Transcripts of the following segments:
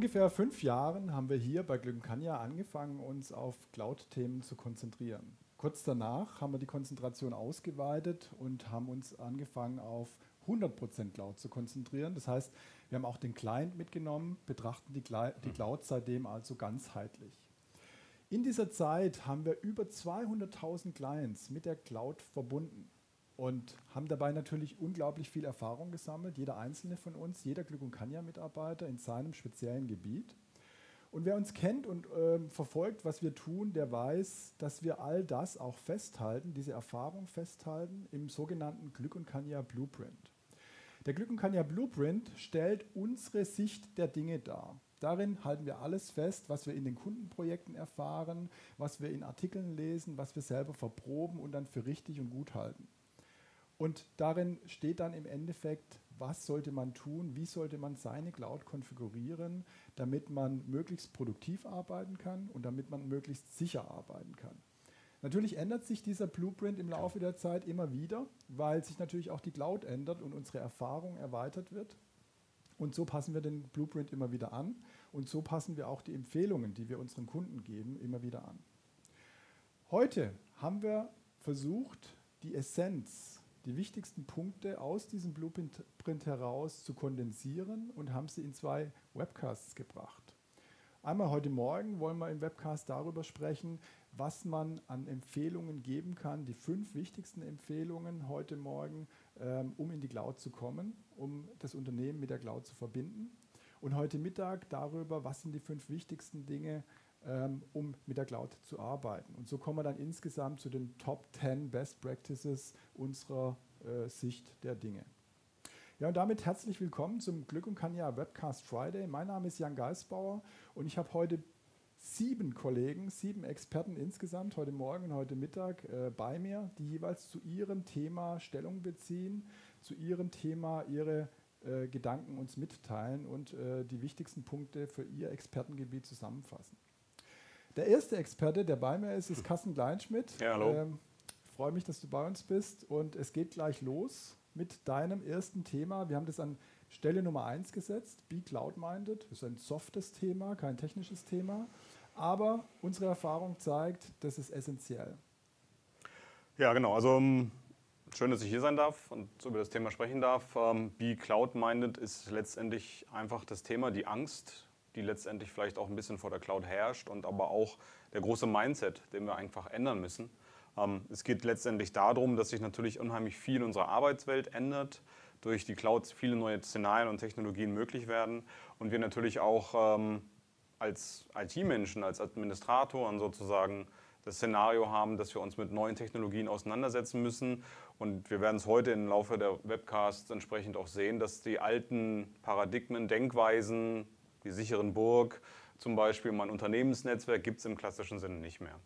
ungefähr fünf Jahren haben wir hier bei Glückenkanja angefangen, uns auf Cloud-Themen zu konzentrieren. Kurz danach haben wir die Konzentration ausgeweitet und haben uns angefangen, auf 100% Cloud zu konzentrieren. Das heißt, wir haben auch den Client mitgenommen, betrachten die, die Cloud seitdem also ganzheitlich. In dieser Zeit haben wir über 200.000 Clients mit der Cloud verbunden und haben dabei natürlich unglaublich viel Erfahrung gesammelt, jeder einzelne von uns, jeder Glück und Kanja Mitarbeiter in seinem speziellen Gebiet. Und wer uns kennt und äh, verfolgt, was wir tun, der weiß, dass wir all das auch festhalten, diese Erfahrung festhalten im sogenannten Glück und Kanja Blueprint. Der Glück und Kanja Blueprint stellt unsere Sicht der Dinge dar. Darin halten wir alles fest, was wir in den Kundenprojekten erfahren, was wir in Artikeln lesen, was wir selber verproben und dann für richtig und gut halten. Und darin steht dann im Endeffekt, was sollte man tun, wie sollte man seine Cloud konfigurieren, damit man möglichst produktiv arbeiten kann und damit man möglichst sicher arbeiten kann. Natürlich ändert sich dieser Blueprint im Laufe der Zeit immer wieder, weil sich natürlich auch die Cloud ändert und unsere Erfahrung erweitert wird. Und so passen wir den Blueprint immer wieder an und so passen wir auch die Empfehlungen, die wir unseren Kunden geben, immer wieder an. Heute haben wir versucht, die Essenz die wichtigsten Punkte aus diesem Blueprint heraus zu kondensieren und haben sie in zwei Webcasts gebracht. Einmal heute Morgen wollen wir im Webcast darüber sprechen, was man an Empfehlungen geben kann, die fünf wichtigsten Empfehlungen heute Morgen, ähm, um in die Cloud zu kommen, um das Unternehmen mit der Cloud zu verbinden. Und heute Mittag darüber, was sind die fünf wichtigsten Dinge, um mit der Cloud zu arbeiten. Und so kommen wir dann insgesamt zu den Top 10 Best Practices unserer äh, Sicht der Dinge. Ja, und damit herzlich willkommen zum Glück und Kanja Webcast Friday. Mein Name ist Jan Geisbauer und ich habe heute sieben Kollegen, sieben Experten insgesamt heute Morgen und heute Mittag äh, bei mir, die jeweils zu ihrem Thema Stellung beziehen, zu ihrem Thema ihre äh, Gedanken uns mitteilen und äh, die wichtigsten Punkte für ihr Expertengebiet zusammenfassen. Der erste Experte, der bei mir ist, ist Carsten Kleinschmidt. Ja, hallo. Ähm, ich freue mich, dass du bei uns bist und es geht gleich los mit deinem ersten Thema. Wir haben das an Stelle Nummer 1 gesetzt, Be Cloud-Minded. Das ist ein softes Thema, kein technisches Thema. Aber unsere Erfahrung zeigt, das ist essentiell. Ja, genau. Also ähm, schön, dass ich hier sein darf und über das Thema sprechen darf. Ähm, Be Cloud-Minded ist letztendlich einfach das Thema, die Angst die letztendlich vielleicht auch ein bisschen vor der Cloud herrscht und aber auch der große Mindset, den wir einfach ändern müssen. Ähm, es geht letztendlich darum, dass sich natürlich unheimlich viel unserer Arbeitswelt ändert, durch die Cloud viele neue Szenarien und Technologien möglich werden und wir natürlich auch ähm, als IT-Menschen, als Administratoren sozusagen das Szenario haben, dass wir uns mit neuen Technologien auseinandersetzen müssen. Und wir werden es heute im Laufe der Webcasts entsprechend auch sehen, dass die alten Paradigmen, Denkweisen, die sicheren Burg zum Beispiel, mein Unternehmensnetzwerk gibt es im klassischen Sinne nicht mehr.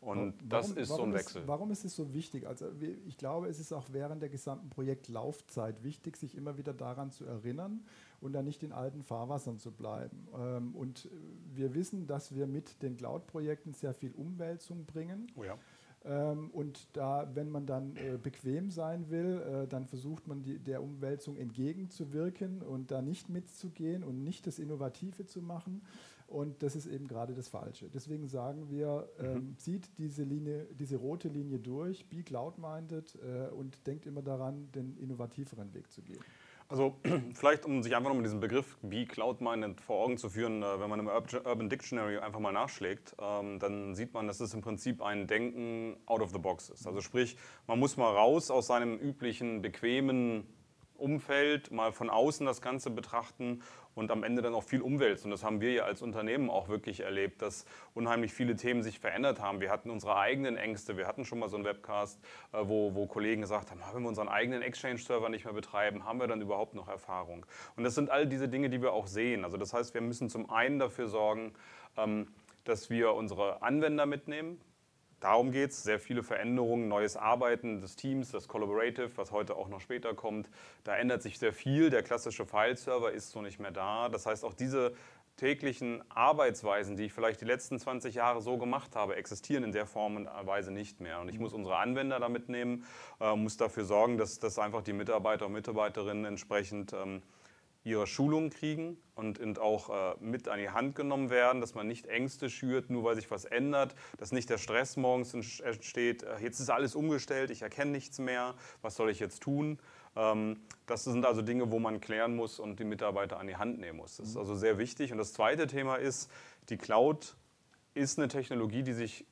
Und warum, das ist so ein Wechsel. Ist, warum ist es so wichtig? Also ich glaube, es ist auch während der gesamten Projektlaufzeit wichtig, sich immer wieder daran zu erinnern und dann nicht in alten Fahrwassern zu bleiben. Ähm, und wir wissen, dass wir mit den Cloud-Projekten sehr viel Umwälzung bringen. Oh ja. Ähm, und da, wenn man dann äh, bequem sein will, äh, dann versucht man die, der Umwälzung entgegenzuwirken und da nicht mitzugehen und nicht das Innovative zu machen. Und das ist eben gerade das Falsche. Deswegen sagen wir, ähm, mhm. zieht diese Linie, diese rote Linie durch, be cloud-minded äh, und denkt immer daran, den innovativeren Weg zu gehen. Also vielleicht, um sich einfach nochmal diesen Begriff wie Cloud-Minded vor Augen zu führen, äh, wenn man im Urban Dictionary einfach mal nachschlägt, ähm, dann sieht man, dass es im Prinzip ein Denken out of the box ist. Also sprich, man muss mal raus aus seinem üblichen, bequemen Umfeld, mal von außen das Ganze betrachten und am Ende dann auch viel umwälzt. Und das haben wir ja als Unternehmen auch wirklich erlebt, dass unheimlich viele Themen sich verändert haben. Wir hatten unsere eigenen Ängste. Wir hatten schon mal so einen Webcast, äh, wo, wo Kollegen gesagt haben, wenn wir unseren eigenen Exchange-Server nicht mehr betreiben, haben wir dann überhaupt noch Erfahrung? Und das sind all diese Dinge, die wir auch sehen. Also das heißt, wir müssen zum einen dafür sorgen, ähm, dass wir unsere Anwender mitnehmen, Darum geht es, sehr viele Veränderungen, neues Arbeiten des Teams, das Collaborative, was heute auch noch später kommt. Da ändert sich sehr viel. Der klassische File-Server ist so nicht mehr da. Das heißt, auch diese täglichen Arbeitsweisen, die ich vielleicht die letzten 20 Jahre so gemacht habe, existieren in der Form und Weise nicht mehr. Und ich muss unsere Anwender da mitnehmen, äh, muss dafür sorgen, dass, dass einfach die Mitarbeiter und Mitarbeiterinnen entsprechend ähm, ihre Schulung kriegen und, auch äh, mit an die Hand genommen werden, dass man nicht Ängste schürt, nur weil sich was ändert, dass nicht der Stress morgens entsteht, äh, jetzt ist alles umgestellt, ich erkenne nichts mehr, was soll ich jetzt tun? Ähm, das sind also Dinge, wo man klären muss und die Mitarbeiter an die Hand nehmen muss. Das ist mhm. also sehr wichtig. Und das zweite Thema ist, die Cloud ist eine Technologie, die sich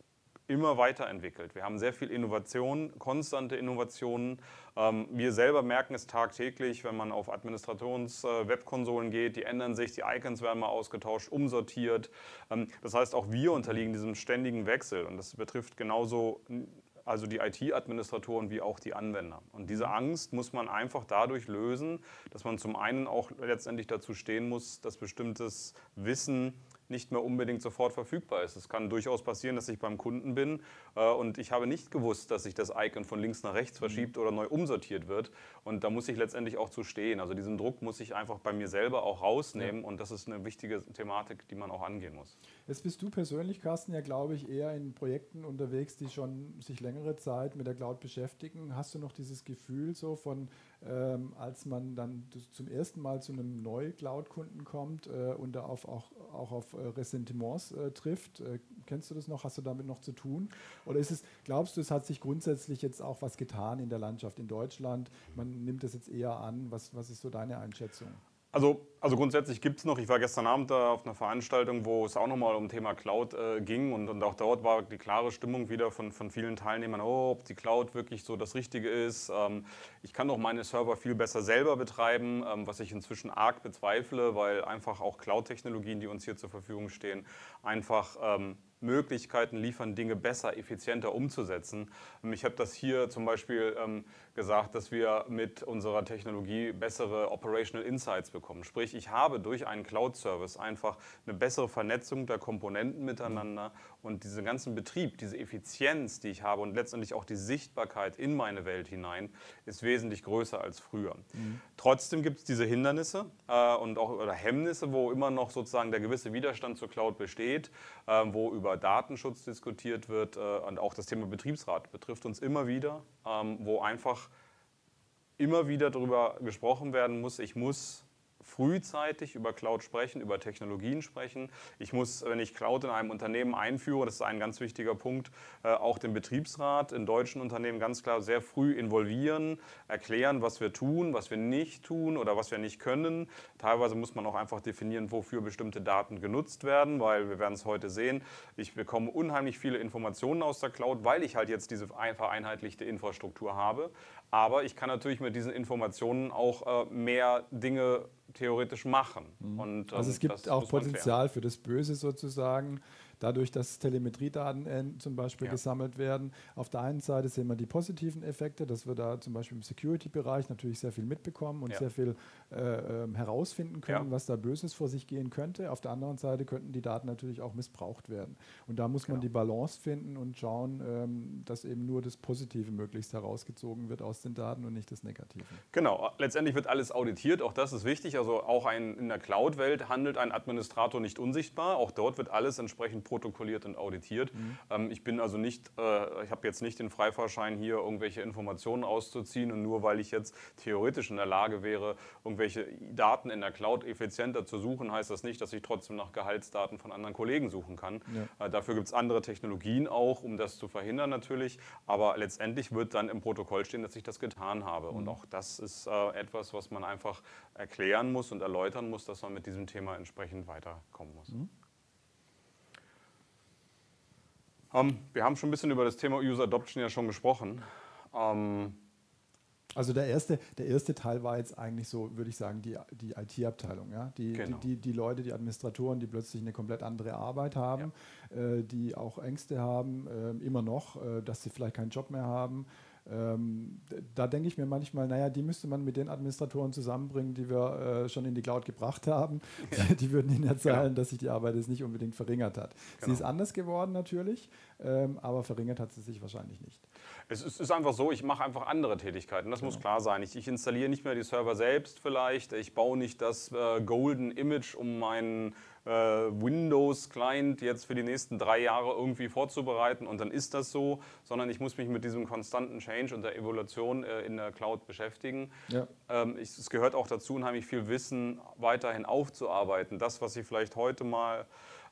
immer weiterentwickelt. Wir haben sehr viel Innovation, konstante Innovationen. Ähm, wir selber merken es tagtäglich, wenn man auf Administrations-Webkonsolen äh, geht, die ändern sich, die Icons werden mal ausgetauscht, umsortiert. Ähm, das heißt, auch wir unterliegen diesem ständigen Wechsel und das betrifft genauso also die IT-Administratoren wie auch die Anwender. Und diese Angst muss man einfach dadurch lösen, dass man zum einen auch letztendlich dazu stehen muss, dass bestimmtes Wissen nicht mehr unbedingt sofort verfügbar ist. Es kann durchaus passieren, dass ich beim Kunden bin äh, und ich habe nicht gewusst, dass sich das Icon von links nach rechts verschiebt oder neu umsortiert wird. Und da muss ich letztendlich auch zu stehen. Also diesen Druck muss ich einfach bei mir selber auch rausnehmen ja. und das ist eine wichtige Thematik, die man auch angehen muss. Jetzt bist du persönlich, Carsten, ja glaube ich eher in Projekten unterwegs, die schon sich längere Zeit mit der Cloud beschäftigen. Hast du noch dieses Gefühl so von, ähm, als man dann zum ersten Mal zu einem Neu-Cloud-Kunden kommt äh, und da auf, auch, auch auf äh, Ressentiments äh, trifft. Äh, kennst du das noch? Hast du damit noch zu tun? Oder ist es, glaubst du, es hat sich grundsätzlich jetzt auch was getan in der Landschaft in Deutschland? Man nimmt das jetzt eher an. Was, was ist so deine Einschätzung? Also, also grundsätzlich gibt es noch, ich war gestern Abend da auf einer Veranstaltung, wo es auch nochmal um Thema Cloud äh, ging und, und, auch dort war die klare Stimmung wieder von, von vielen Teilnehmern, oh, ob die Cloud wirklich so das Richtige ist. Ähm, ich kann doch meine Server viel besser selber betreiben, ähm, was ich inzwischen arg bezweifle, weil einfach auch Cloud-Technologien, die uns hier zur Verfügung stehen, einfach ähm, Möglichkeiten liefern, Dinge besser, effizienter umzusetzen. Ähm, ich habe das hier zum Beispiel ähm, gesagt, dass wir mit unserer Technologie bessere Operational Insights bekommen. Sprich, ich habe durch einen Cloud-Service einfach eine bessere Vernetzung der Komponenten miteinander und diesen ganzen Betrieb, diese Effizienz, die ich habe und letztendlich auch die Sichtbarkeit in meine Welt hinein, ist wesentlich größer als früher. Mhm. Trotzdem gibt es diese Hindernisse äh, und auch oder Hemmnisse, wo immer noch sozusagen der gewisse Widerstand zur Cloud besteht, äh, wo über Datenschutz diskutiert wird äh, und auch das Thema Betriebsrat betrifft uns immer wieder, ähm, wo einfach immer wieder darüber gesprochen werden muss, ich muss frühzeitig über Cloud sprechen, über Technologien sprechen. Ich muss, wenn ich Cloud in einem Unternehmen einführe, das ist ein ganz wichtiger Punkt, äh, auch den Betriebsrat in deutschen Unternehmen ganz klar sehr früh involvieren, erklären, was wir tun, was wir nicht tun oder was wir nicht können. Teilweise muss man auch einfach definieren, wofür bestimmte Daten genutzt werden, weil wir werden es heute sehen, ich bekomme unheimlich viele Informationen aus der Cloud, weil ich halt jetzt diese vereinheitlichte Infrastruktur habe. Aber ich kann natürlich mit diesen Informationen auch äh, mehr Dinge theoretisch machen. Mhm. Und, also es gibt auch Potenzial für das Böse sozusagen dadurch, dass Telemetriedaten äh, zum Beispiel ja. gesammelt werden. Auf der einen Seite sehen wir die positiven Effekte, dass wir da zum Beispiel im Security-Bereich natürlich sehr viel mitbekommen und ja. sehr viel äh, ähm, herausfinden können, ja. was da Böses vor sich gehen könnte. Auf der anderen Seite könnten die Daten natürlich auch missbraucht werden. Und da muss man genau. die Balance finden und schauen, ähm, dass eben nur das Positive möglichst herausgezogen wird aus den Daten und nicht das Negative. Genau, letztendlich wird alles auditiert, auch das ist wichtig. Also auch ein, in der Cloud-Welt handelt ein Administrator nicht unsichtbar. Auch dort wird alles entsprechend protokolliert und auditiert. Mhm. Ähm, ich bin also nicht, äh, ich habe jetzt nicht den Freifahrschein hier, irgendwelche Informationen auszuziehen und nur weil ich jetzt theoretisch in der Lage wäre, irgendwelche Daten in der Cloud effizienter zu suchen, heißt das nicht, dass ich trotzdem nach Gehaltsdaten von anderen Kollegen suchen kann. Ja. Äh, dafür gibt es andere Technologien auch, um das zu verhindern natürlich. Aber letztendlich wird dann im Protokoll stehen, dass ich das getan habe. Mhm. Und auch das ist äh, etwas, was man einfach erklären muss und erläutern muss, dass man mit diesem Thema entsprechend weiterkommen muss. Mhm. Ähm, wir haben schon ein bisschen über das Thema User Adoption ja schon gesprochen. Ähm, also der erste, der erste Teil war jetzt eigentlich so, würde ich sagen, die, die IT-Abteilung. Ja? Die, genau. die, die, die, Leute, die Administratoren, die plötzlich eine komplett andere Arbeit haben, ja. äh, die auch Ängste haben, äh, immer noch, äh, dass sie vielleicht keinen Job mehr haben, ähm, da denke ich mir manchmal, naja, die müsste man mit den Administratoren zusammenbringen, die wir äh, schon in die Cloud gebracht haben. Ja. Die, die, würden Ihnen erzählen, genau. dass sich die Arbeit jetzt nicht unbedingt verringert hat. Genau. Sie ist anders geworden natürlich, ähm, aber verringert hat sie sich wahrscheinlich nicht. Es ist, ist einfach so, ich mache einfach andere Tätigkeiten, das genau. muss klar sein. Ich, ich, installiere nicht mehr die Server selbst vielleicht, ich baue nicht das äh, Golden Image um meinen Windows-Client jetzt für die nächsten drei Jahre irgendwie vorzubereiten und dann ist das so, sondern ich muss mich mit diesem konstanten Change und der Evolution äh, in der Cloud beschäftigen. Ja. Ähm, es gehört auch dazu, unheimlich viel Wissen weiterhin aufzuarbeiten. Das, was ich vielleicht heute mal äh,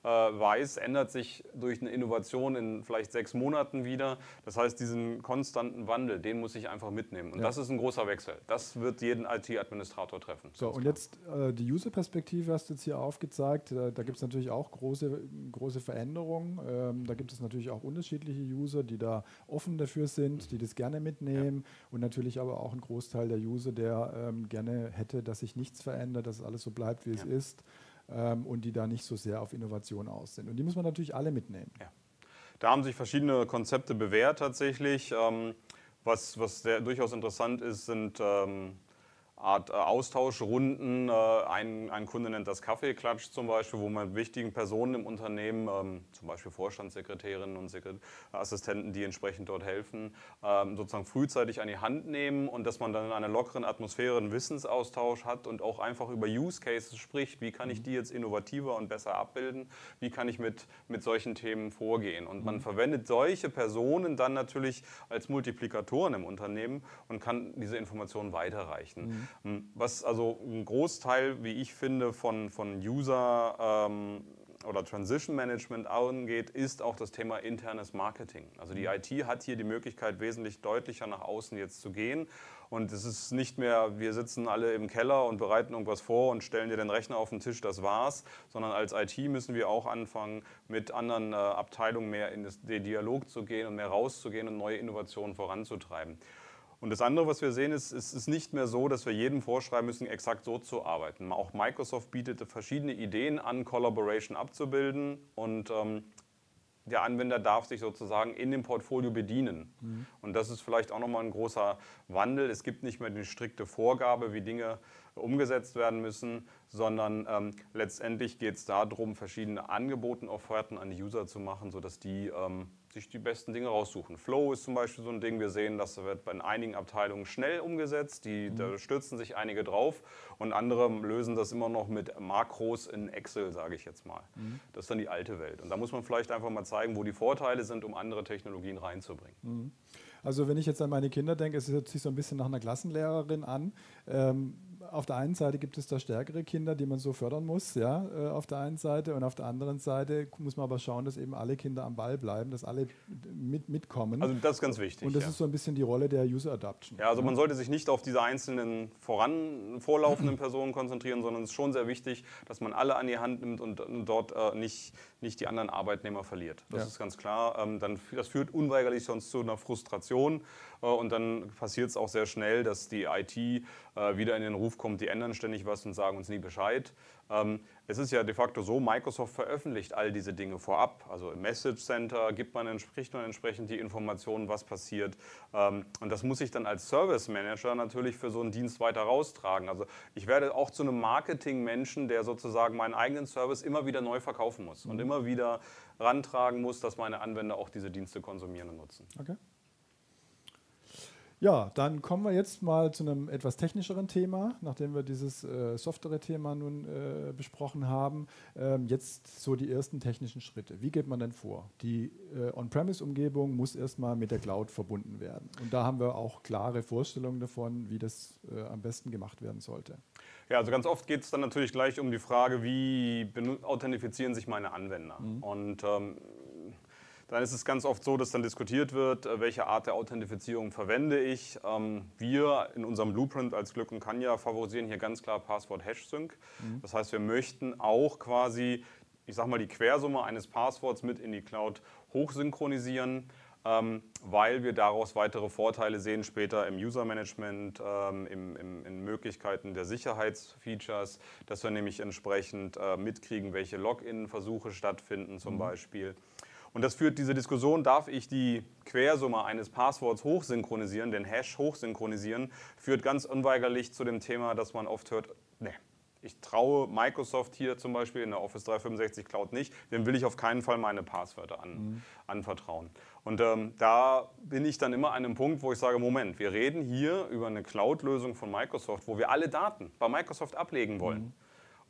weiß, ändert sich durch eine Innovation in vielleicht sechs Monaten wieder. Das heißt, diesen konstanten Wandel, den muss ich einfach mitnehmen. Und ja. das ist ein großer Wechsel. Das wird jeden IT-Administrator treffen. So, und jetzt äh, die User-Perspektive hast du jetzt hier aufgezeigt. Äh, da gibt es natürlich auch große, große Veränderungen. Ähm, da gibt es natürlich auch unterschiedliche User, die da offen dafür sind, die das gerne mitnehmen. Ja. Und natürlich aber auch ein Großteil der User, der ähm, gerne hätte, dass sich nichts verändert, dass alles so bleibt, wie ja. es ist ähm, und die da nicht so sehr auf Innovation aus sind. Und die muss man natürlich alle mitnehmen. Ja. Da haben sich verschiedene Konzepte bewährt tatsächlich. Ähm, was, was sehr, durchaus interessant ist, sind ähm, Art äh, Austauschrunden. Äh, ein, ein Kunde nennt das Kaffeeklatsch zum Beispiel, wo man wichtigen Personen im Unternehmen, ähm, zum Beispiel Vorstandssekretärinnen und Sekret Assistenten, die entsprechend dort helfen, ähm, sozusagen frühzeitig an die Hand nehmen und dass man dann in einer lockeren Atmosphäre einen Wissensaustausch hat und auch einfach über Use Cases spricht. Wie kann ich mhm. die jetzt innovativer und besser abbilden? Wie kann ich mit, mit solchen Themen vorgehen? Und man mhm. verwendet solche Personen dann natürlich als Multiplikatoren im Unternehmen und kann diese Informationen weiterreichen. Mhm. Was also ein Großteil, wie ich finde, von, von User ähm, oder Transition Management angeht, ist auch das Thema internes Marketing. Also die mhm. IT hat hier die Möglichkeit, wesentlich deutlicher nach außen jetzt zu gehen. Und es ist nicht mehr, wir sitzen alle im Keller und bereiten irgendwas vor und stellen dir den Rechner auf den Tisch, das war's, sondern als IT müssen wir auch anfangen, mit anderen äh, Abteilungen mehr in den Dialog zu gehen und mehr rauszugehen und neue Innovationen voranzutreiben. Und das andere, was wir sehen, ist, es ist nicht mehr so, dass wir jedem vorschreiben müssen, exakt so zu arbeiten. Auch Microsoft bietet verschiedene Ideen an, Collaboration abzubilden und ähm, der Anwender darf sich sozusagen in dem Portfolio bedienen. Mhm. Und das ist vielleicht auch nochmal ein großer Wandel. Es gibt nicht mehr die strikte Vorgabe, wie Dinge umgesetzt werden müssen, sondern ähm, letztendlich geht es darum, verschiedene Angebote, Offerten an die User zu machen, sodass die ähm, sich die besten Dinge raussuchen. Flow ist zum Beispiel so ein Ding, wir sehen, das wird bei einigen Abteilungen schnell umgesetzt, die, mhm. da stürzen sich einige drauf und andere lösen das immer noch mit Makros in Excel, sage ich jetzt mal. Mhm. Das ist dann die alte Welt. Und da muss man vielleicht einfach mal zeigen, wo die Vorteile sind, um andere Technologien reinzubringen. Mhm. Also wenn ich jetzt an meine Kinder denke, es hört sich so ein bisschen nach einer Klassenlehrerin an. Ähm, auf der einen Seite gibt es da stärkere Kinder, die man so fördern muss, ja, äh, auf der einen Seite. Und auf der anderen Seite muss man aber schauen, dass eben alle Kinder am Ball bleiben, dass alle mit, mitkommen. Also das ist ganz wichtig. Und das ja. ist so ein bisschen die Rolle der User Adaption. Ja, also man sollte sich nicht auf diese einzelnen voran vorlaufenden Personen konzentrieren, sondern es ist schon sehr wichtig, dass man alle an die Hand nimmt und, dort äh, nicht, nicht die anderen Arbeitnehmer verliert. Das ja. ist ganz klar. Ähm, dann, das führt unweigerlich sonst zu einer Frustration äh, und dann passiert es auch sehr schnell, dass die IT äh, wieder in den Ruf kommt, die ändern ständig was und sagen uns nie Bescheid. Ähm, es ist ja de facto so, Microsoft veröffentlicht all diese Dinge vorab. Also im Message Center gibt man entsprechend, entsprechend die Informationen, was passiert. Ähm, und das muss ich dann als Service Manager natürlich für so einen Dienst weiter raustragen. Also ich werde auch zu einem Marketing-Menschen, der sozusagen meinen eigenen Service immer wieder neu verkaufen muss und mhm. immer wieder rantragen muss, dass meine Anwender auch diese Dienste konsumieren und nutzen. Okay. Ja, dann kommen wir jetzt mal zu einem etwas technischeren Thema, nachdem wir dieses äh, Software-Thema nun äh, besprochen haben. Ähm, jetzt so die ersten technischen Schritte. Wie geht man denn vor? Die äh, On-Premise-Umgebung muss erstmal mit der Cloud verbunden werden. Und da haben wir auch klare Vorstellungen davon, wie das äh, am besten gemacht werden sollte. Ja, also ganz oft geht es dann natürlich gleich um die Frage, wie authentifizieren sich meine Anwender? Mhm. Und ähm, dann ist es ganz oft so, dass dann diskutiert wird, äh, welche Art der Authentifizierung verwende ich. Ähm, wir in unserem Blueprint als Glück und Kanja favorisieren hier ganz klar Passwort-Hash-Sync. Mhm. Das heißt, wir möchten auch quasi, ich sag mal, die Quersumme eines Passworts mit in die Cloud hochsynchronisieren. Ähm, weil wir daraus weitere Vorteile sehen später im User-Management, ähm, im, im, in Möglichkeiten der Sicherheitsfeatures, dass wir nämlich entsprechend äh, mitkriegen, welche Login-Versuche stattfinden zum mhm. Beispiel. Und das führt diese Diskussion, darf ich die Quersumme eines Passworts hochsynchronisieren, den Hash hochsynchronisieren, führt ganz unweigerlich zu dem Thema, dass man oft hört, nee, ich traue Microsoft hier zum Beispiel in der Office 365 Cloud nicht, dem will ich auf keinen Fall meine Passwörter an, mhm. anvertrauen. Und ähm, da bin ich dann immer an einem Punkt, wo ich sage, Moment, wir reden hier über eine Cloud-Lösung von Microsoft, wo wir alle Daten bei Microsoft ablegen wollen. Mhm.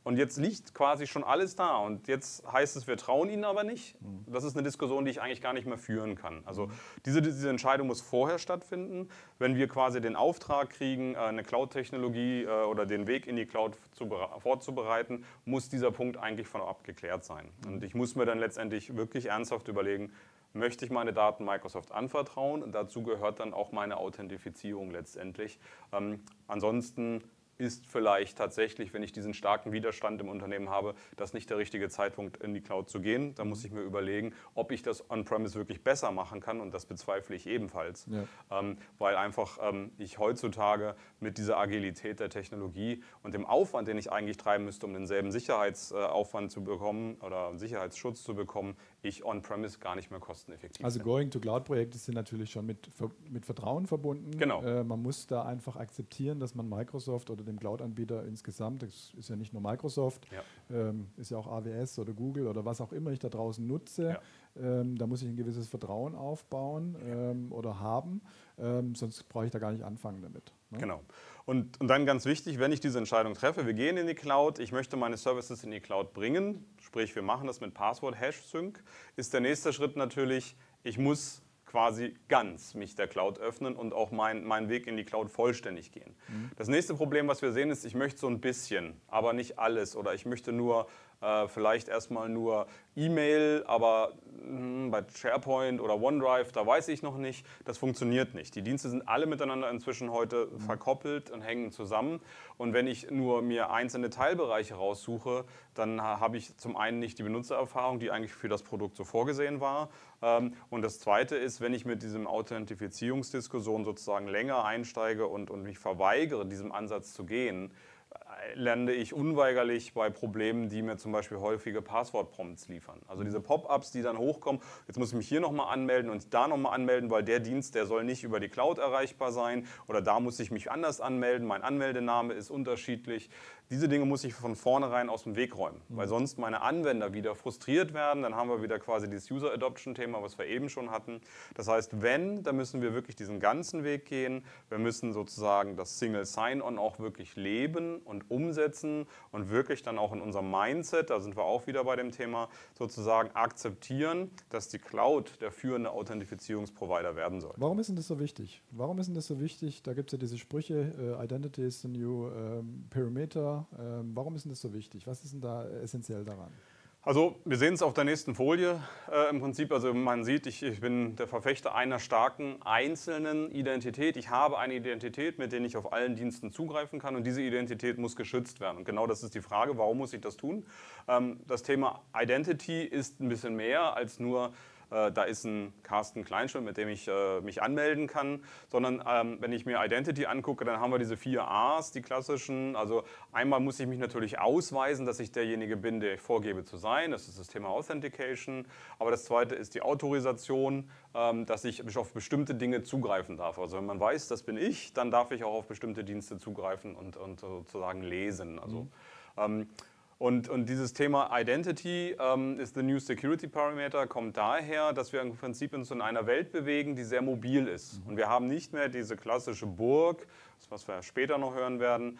Und jetzt liegt quasi schon alles da. Und jetzt heißt es, wir trauen ihnen aber nicht. Das ist eine Diskussion, die ich eigentlich gar nicht mehr führen kann. Also diese, diese Entscheidung muss vorher stattfinden. Wenn wir quasi den Auftrag kriegen, äh, eine Cloud-Technologie äh, oder den Weg in die Cloud zu, vorzubereiten, muss dieser Punkt eigentlich von abgeklärt sein. Und ich muss mir dann letztendlich wirklich ernsthaft überlegen, möchte ich meine Daten Microsoft anvertrauen? Und dazu gehört dann auch meine Authentifizierung letztendlich. Ähm, ansonsten ist vielleicht tatsächlich, wenn ich diesen starken Widerstand im Unternehmen habe, das nicht der richtige Zeitpunkt in die Cloud zu gehen. Da muss ich mir überlegen, ob ich das on-premise wirklich besser machen kann und das bezweifle ich ebenfalls, ja. ähm, weil einfach ähm, ich heutzutage mit dieser Agilität der Technologie und dem Aufwand, den ich eigentlich treiben müsste, um denselben Sicherheitsaufwand zu bekommen oder Sicherheitsschutz zu bekommen, ich on-premise gar nicht mehr kosteneffektiv Also Going-to-Cloud-Projekte sind natürlich schon mit, mit Vertrauen verbunden. Genau. Äh, man muss da einfach akzeptieren, dass man Microsoft oder dem Cloud-Anbieter insgesamt, das ist ja nicht nur Microsoft, ja. Ähm, ist ja auch AWS oder Google oder was auch immer ich da draußen nutze, ja. ähm, da muss ich ein gewisses Vertrauen aufbauen ähm, oder haben, ähm, sonst brauche ich da gar nicht anfangen damit. Ne? Genau. Und, und dann ganz wichtig, wenn ich diese Entscheidung treffe, wir gehen in die Cloud, ich möchte meine Services in die Cloud bringen, sprich wir machen das mit Passwort-Hash-Sync, ist der nächste Schritt natürlich, ich muss quasi ganz mich der Cloud öffnen und auch meinen mein Weg in die Cloud vollständig gehen. Mhm. Das nächste Problem, was wir sehen, ist, ich möchte so ein bisschen, aber nicht alles oder ich möchte nur äh, vielleicht erstmal nur E-Mail, aber mh, hm, bei SharePoint oder OneDrive, da weiß ich noch nicht, das funktioniert nicht. Die Dienste sind alle miteinander inzwischen heute mhm. verkoppelt und hängen zusammen. Und wenn ich nur mir einzelne Teilbereiche raussuche, dann habe ich zum einen nicht die Benutzererfahrung, die eigentlich für das Produkt so vorgesehen war. Ähm, und das Zweite ist, wenn ich mit diesem Authentifizierungsdiskussion sozusagen länger einsteige und, und mich verweigere, diesem Ansatz zu gehen, lande ich unweigerlich bei Problemen, die mir zum Beispiel häufige Passwortprompts liefern. Also diese Pop-ups, die dann hochkommen, jetzt muss ich mich hier nochmal anmelden und da nochmal anmelden, weil der Dienst, der soll nicht über die Cloud erreichbar sein oder da muss ich mich anders anmelden, mein Anmeldename ist unterschiedlich. Diese Dinge muss ich von vornherein aus dem Weg räumen, weil sonst meine Anwender wieder frustriert werden. Dann haben wir wieder quasi dieses User Adoption Thema, was wir eben schon hatten. Das heißt, wenn, dann müssen wir wirklich diesen ganzen Weg gehen. Wir müssen sozusagen das Single Sign-On auch wirklich leben und umsetzen und wirklich dann auch in unserem Mindset, da sind wir auch wieder bei dem Thema, sozusagen akzeptieren, dass die Cloud der führende Authentifizierungsprovider werden soll. Warum ist denn das so wichtig? Warum ist denn das so wichtig? Da gibt es ja diese Sprüche, uh, Identity is the new um, Perimeter ähm, warum ist denn das so wichtig? Was ist denn da essentiell daran? Also wir sehen es auf der nächsten Folie äh, im Prinzip. Also man sieht, ich, ich, bin der Verfechter einer starken einzelnen Identität. Ich habe eine Identität, mit der ich auf allen Diensten zugreifen kann und diese Identität muss geschützt werden. Und genau das ist die Frage, warum muss ich das tun? Ähm, das Thema Identity ist ein bisschen mehr als nur äh, da ist ein Carsten Kleinschmidt, mit dem ich äh, mich anmelden kann, sondern ähm, wenn ich mir Identity angucke, dann haben wir diese vier A's, die klassischen. Also einmal muss ich mich natürlich ausweisen, dass ich derjenige bin, der ich vorgebe zu sein. Das ist das Thema Authentication. Aber das zweite ist die Autorisation, ähm, dass ich auf bestimmte Dinge zugreifen darf. Also wenn man weiß, das bin ich, dann darf ich auch auf bestimmte Dienste zugreifen und, und sozusagen lesen. Also, mhm. ähm, und, und dieses Thema Identity ähm, ist the new security parameter, kommt daher, dass wir im Prinzip uns in einer Welt bewegen, die sehr mobil ist. Und wir haben nicht mehr diese klassische Burg, was wir später noch hören werden,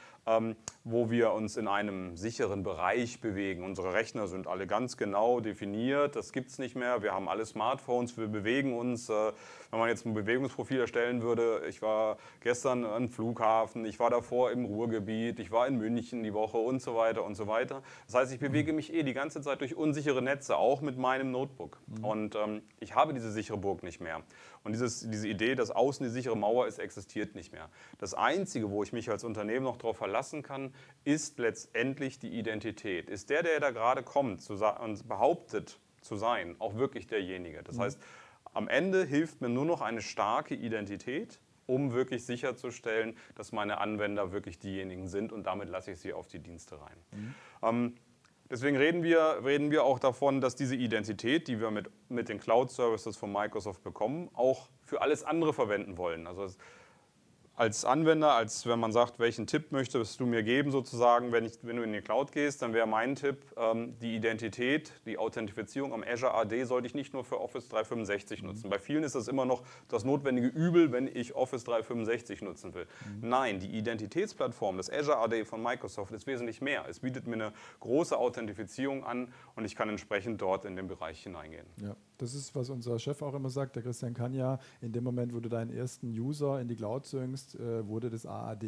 wo wir uns in einem sicheren Bereich bewegen. Unsere Rechner sind alle ganz genau definiert, das gibt es nicht mehr. Wir haben alle Smartphones, wir bewegen uns. Äh, wenn man jetzt ein Bewegungsprofil erstellen würde, ich war gestern am Flughafen, ich war davor im Ruhrgebiet, ich war in München die Woche und so weiter und so weiter. Das heißt, ich bewege mich eh die ganze Zeit durch unsichere Netze, auch mit meinem Notebook. Mhm. Und ähm, ich habe diese sichere Burg nicht mehr. Und dieses, diese Idee, dass außen die sichere Mauer ist, existiert nicht mehr. Das Einzige, wo ich mich als Unternehmen noch darauf verlassen kann, ist letztendlich die Identität. Ist der, der da gerade kommt und behauptet zu sein, auch wirklich derjenige. Das mhm. heißt, am Ende hilft mir nur noch eine starke Identität, um wirklich sicherzustellen, dass meine Anwender wirklich diejenigen sind und damit lasse ich sie auf die Dienste rein. Mhm. Ähm, Deswegen reden wir, reden wir auch davon, dass diese Identität, die wir mit, mit den Cloud-Services von Microsoft bekommen, auch für alles andere verwenden wollen. Also als Anwender, als wenn man sagt, welchen Tipp möchtest du mir geben, sozusagen, wenn, ich, wenn du in die Cloud gehst, dann wäre mein Tipp, ähm, die Identität, die Authentifizierung am Azure AD sollte ich nicht nur für Office 365 mhm. nutzen. Bei vielen ist das immer noch das notwendige Übel, wenn ich Office 365 nutzen will. Mhm. Nein, die Identitätsplattform, das Azure AD von Microsoft, ist wesentlich mehr. Es bietet mir eine große Authentifizierung an und ich kann entsprechend dort in den Bereich hineingehen. Ja. Das ist, was unser Chef auch immer sagt, der Christian Kanja. In dem Moment, wo du deinen ersten User in die Cloud zwingst, äh, wurde das AAD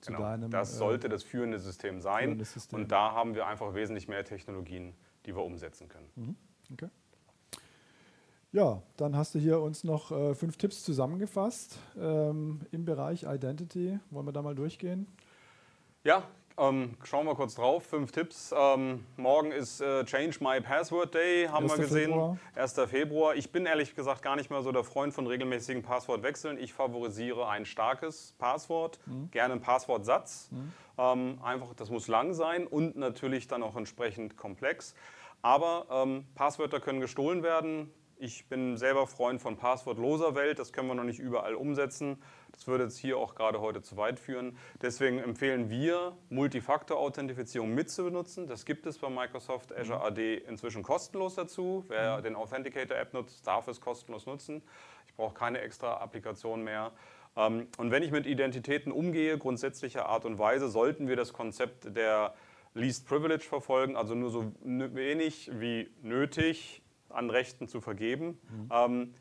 zu genau, deinem. Das äh, sollte das führende System sein. Führende System. Und da haben wir einfach wesentlich mehr Technologien, die wir umsetzen können. Mhm. Okay. Ja, dann hast du hier uns noch äh, fünf Tipps zusammengefasst ähm, im Bereich Identity. Wollen wir da mal durchgehen? Ja, ähm, schauen wir kurz drauf. Fünf Tipps. Ähm, morgen ist äh, Change My Password Day, haben wir gesehen. Februar. 1. Februar. Ich bin ehrlich gesagt gar nicht mehr so der Freund von regelmäßigen Passwortwechseln. Ich favorisiere ein starkes Passwort, mhm. gerne einen Passwortsatz. Mhm. Ähm, einfach, das muss lang sein und natürlich dann auch entsprechend komplex. Aber ähm, Passwörter können gestohlen werden. Ich bin selber Freund von passwortloser Welt. Das können wir noch nicht überall umsetzen. Das würde jetzt hier auch gerade heute zu weit führen. Deswegen empfehlen wir, Multifaktor-Authentifizierung mitzubenutzen. Das gibt es bei Microsoft Azure mhm. AD inzwischen kostenlos dazu. Wer mhm. den Authenticator-App nutzt, darf es kostenlos nutzen. Ich brauche keine extra Applikation mehr. Ähm, und wenn ich mit Identitäten umgehe, grundsätzlicher Art und Weise, sollten wir das Konzept der Least Privilege verfolgen, also nur so wenig wie nötig an Rechten zu vergeben. Mhm. Ähm,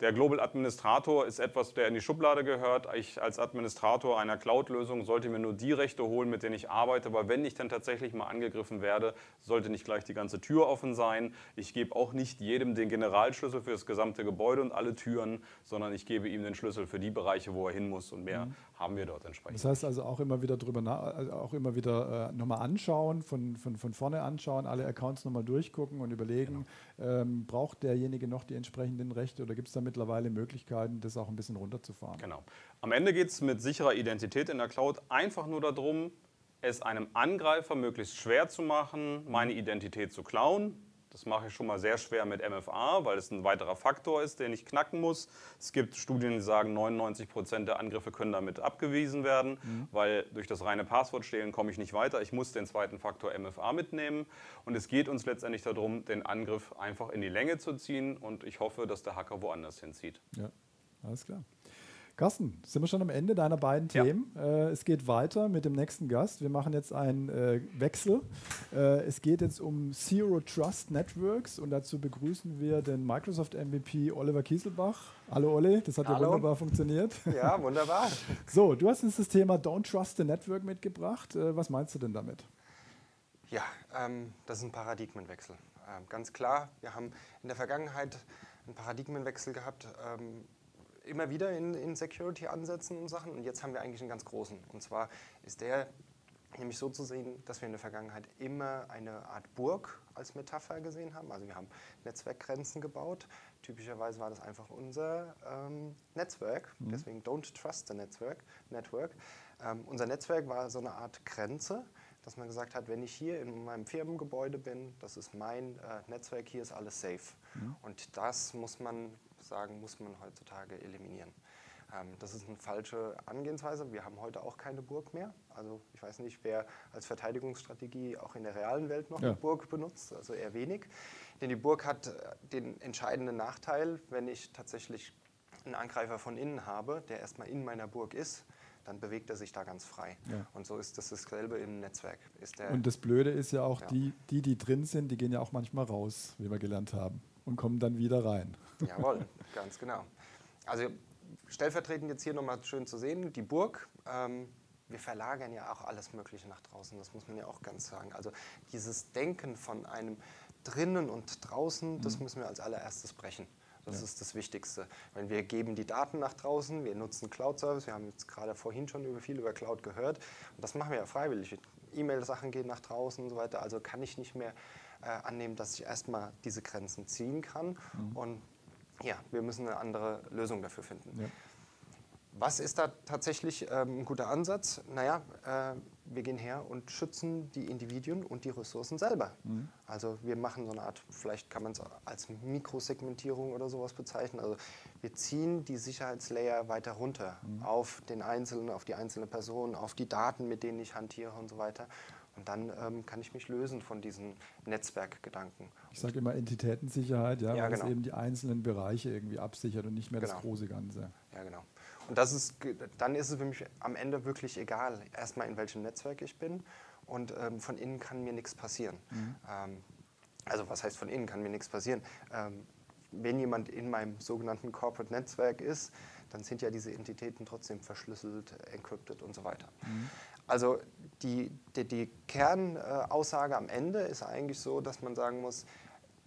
der Global Administrator ist etwas, der in die Schublade gehört. Ich als Administrator einer Cloud-Lösung sollte mir nur die Rechte holen, mit denen ich arbeite, weil wenn ich dann tatsächlich mal angegriffen werde, sollte nicht gleich die ganze Tür offen sein. Ich gebe auch nicht jedem den Generalschlüssel für das gesamte Gebäude und alle Türen, sondern ich gebe ihm den Schlüssel für die Bereiche, wo er hin muss und mehr mhm. haben wir dort entsprechend. Das heißt also auch immer wieder drüber, also auch immer wieder äh, nochmal anschauen, von, von, von vorne anschauen, alle Accounts nochmal durchgucken und überlegen, genau. ähm, braucht derjenige noch die entsprechenden Rechte oder gibt es da mittlerweile Möglichkeiten, das auch ein bisschen runterzufahren. Genau. Am Ende geht es mit sicherer Identität in der Cloud einfach nur darum, es einem Angreifer möglichst schwer zu machen, meine Identität zu klauen, das mache ich schon mal sehr schwer mit MFA, weil es ein weiterer Faktor ist, den ich knacken muss. Es gibt Studien, die sagen, 99 Prozent der Angriffe können damit abgewiesen werden, mhm. weil durch das reine Passwortstehlen komme ich nicht weiter. Ich muss den zweiten Faktor MFA mitnehmen. Und es geht uns letztendlich darum, den Angriff einfach in die Länge zu ziehen. Und ich hoffe, dass der Hacker woanders hinzieht. Ja, alles klar. Carsten, sind wir schon am Ende deiner beiden Themen. Ja. Äh, es geht weiter mit dem nächsten Gast. Wir machen jetzt einen äh, Wechsel. Äh, es geht jetzt um Zero Trust Networks und dazu begrüßen wir den Microsoft MVP Oliver Kieselbach. Hallo Olli, das hat Hallo. ja wunderbar funktioniert. Ja, wunderbar. so, du hast uns das Thema Don't Trust the Network mitgebracht. Äh, was meinst du denn damit? Ja, ähm, das ist ein Paradigmenwechsel. Ähm, ganz klar, wir haben in der Vergangenheit einen Paradigmenwechsel gehabt. Ähm, immer wieder in, in Security-Ansätzen und Sachen. Und jetzt haben wir eigentlich einen ganz großen. Und zwar ist der nämlich so zu sehen, dass wir in der Vergangenheit immer eine Art Burg als Metapher gesehen haben. Also wir haben Netzwerkgrenzen gebaut. Typischerweise war das einfach unser ähm, Netzwerk. Mhm. Deswegen don't trust the network. network. Ähm, unser Netzwerk war so eine Art Grenze, dass man gesagt hat, wenn ich hier in meinem Firmengebäude bin, das ist mein äh, Netzwerk, hier ist alles safe. Mhm. Und das muss man sagen, muss man heutzutage eliminieren. Ähm, das ist eine falsche Angehensweise. Wir haben heute auch keine Burg mehr. Also ich weiß nicht, wer als Verteidigungsstrategie auch in der realen Welt noch ja. eine Burg benutzt, also eher wenig. Denn die Burg hat äh, den entscheidenden Nachteil, wenn ich tatsächlich einen Angreifer von innen habe, der erstmal in meiner Burg ist, dann bewegt er sich da ganz frei. Ja. Und so ist das dasselbe im Netzwerk. und das Blöde ist ja auch, ja. Die, die, die drin sind, die gehen ja auch manchmal raus, wie wir gelernt haben und kommen dann wieder rein. Jawohl, ganz genau. Also stellvertretend jetzt hier nochmal schön zu sehen, die Burg. Ähm, wir verlagern ja auch alles Mögliche nach draußen, das muss man ja auch ganz sagen. Also dieses Denken von einem drinnen und draußen, das mhm. müssen wir als allererstes brechen. Das ja. ist das Wichtigste. Wenn wir geben die Daten nach draußen, wir nutzen Cloud-Service, wir haben jetzt gerade vorhin schon über viel über Cloud gehört und das machen wir ja freiwillig. E-Mail-Sachen gehen nach draußen und so weiter, also kann ich nicht mehr äh, annehmen, dass ich erstmal diese Grenzen ziehen kann. Mhm. Und ja, wir müssen eine andere Lösung dafür finden. Ja. Was ist da tatsächlich ähm, ein guter Ansatz? Naja, äh, wir gehen her und schützen die Individuen und die Ressourcen selber. Mhm. Also wir machen so eine Art, vielleicht kann man es als Mikrosegmentierung oder sowas bezeichnen. Also wir ziehen die Sicherheitslayer weiter runter mhm. auf den Einzelnen, auf die einzelne Person, auf die Daten, mit denen ich hantiere und so weiter. Und dann ähm, kann ich mich lösen von diesen Netzwerkgedanken. Ich sage immer Entitätensicherheit, ja, ja weil genau. es eben die einzelnen Bereiche irgendwie absichert und nicht mehr genau. das große Ganze. Ja, genau. Und das ist, dann ist es für mich am Ende wirklich egal, erstmal in welchem Netzwerk ich bin und ähm, von innen kann mir nichts passieren. Mhm. Ähm, also was heißt von innen kann mir nichts passieren? Ähm, wenn jemand in meinem sogenannten Corporate Netzwerk ist, dann sind ja diese Entitäten trotzdem verschlüsselt, encrypted und so weiter. Mhm. Also die, die, die Kernaussage am Ende ist eigentlich so, dass man sagen muss,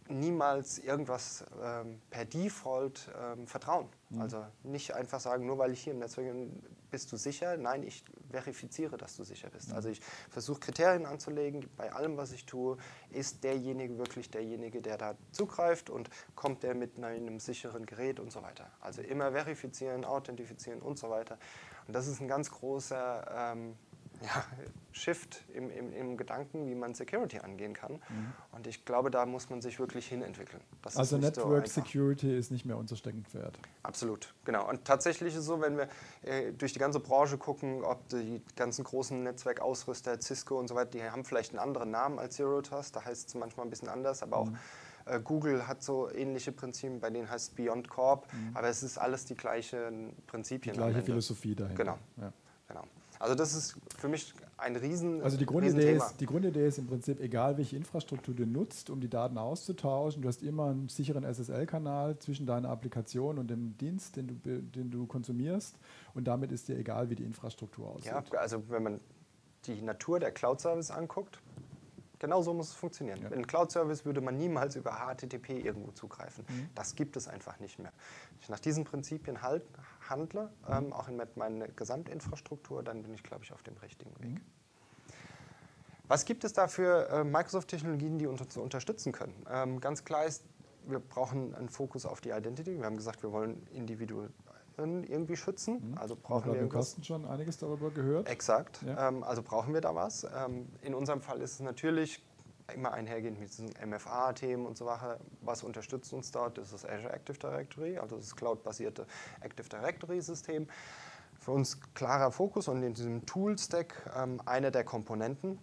niemals irgendwas ähm, per Default ähm, vertrauen. Mhm. Also nicht einfach sagen, nur weil ich hier im Netzwerk bin, bist du sicher. Nein, ich verifiziere, dass du sicher bist. Mhm. Also ich versuche Kriterien anzulegen. Bei allem, was ich tue, ist derjenige wirklich derjenige, der da zugreift und kommt der mit einem sicheren Gerät und so weiter. Also immer verifizieren, authentifizieren und so weiter. Und das ist ein ganz großer ähm, ja, Shift im, im, im, Gedanken, wie man Security angehen kann. Mhm. Und ich glaube, da muss man sich wirklich hinentwickeln. Das also Network so Security ist nicht mehr unser Steckenpferd. Absolut, genau. Und tatsächlich ist es so, wenn wir äh, durch die ganze Branche gucken, ob die ganzen großen Netzwerkausrüster, Cisco und so weiter, die haben vielleicht einen anderen Namen als Zero Trust, da heißt es manchmal ein bisschen anders, aber auch mhm. äh, Google hat so ähnliche Prinzipien, bei denen heißt es Beyond Corp, mhm. aber es ist alles die gleichen Prinzipien. Die gleiche Philosophie dahinter. Genau. Ja. genau. Also das ist für mich ein riesen Also die Grundidee, ist, die Grundidee ist im Prinzip, egal welche Infrastruktur du nutzt, um die Daten auszutauschen, du hast immer einen sicheren SSL-Kanal zwischen deiner Applikation und dem Dienst, den du, den du konsumierst und damit ist dir egal, wie die Infrastruktur aussieht. Ja, also wenn man die Natur der Cloud-Service anguckt, Genau so muss es funktionieren. Ja. In Cloud-Service würde man niemals über HTTP irgendwo zugreifen. Mhm. Das gibt es einfach nicht mehr. Nach diesen Prinzipien halt, handle, mhm. ähm, auch in meiner Gesamtinfrastruktur, dann bin ich, glaube ich, auf dem richtigen Weg. Mhm. Was gibt es da für äh, Microsoft-Technologien, die uns unterstützen können? Ähm, ganz klar ist, wir brauchen einen Fokus auf die Identity. Wir haben gesagt, wir wollen Individuen irgendwie schützen. Mhm. Also brauchen wir. Kosten schon einiges darüber gehört. Exakt. Ja. Ähm, also brauchen wir da was. Ähm, in unserem Fall ist es natürlich immer einhergehend mit diesen MFA-Themen und so weiter. Was unterstützt uns dort? Das ist das Azure Active Directory, also das cloud-basierte Active Directory-System. Für uns klarer Fokus und in diesem Tool-Stack ähm, eine der Komponenten.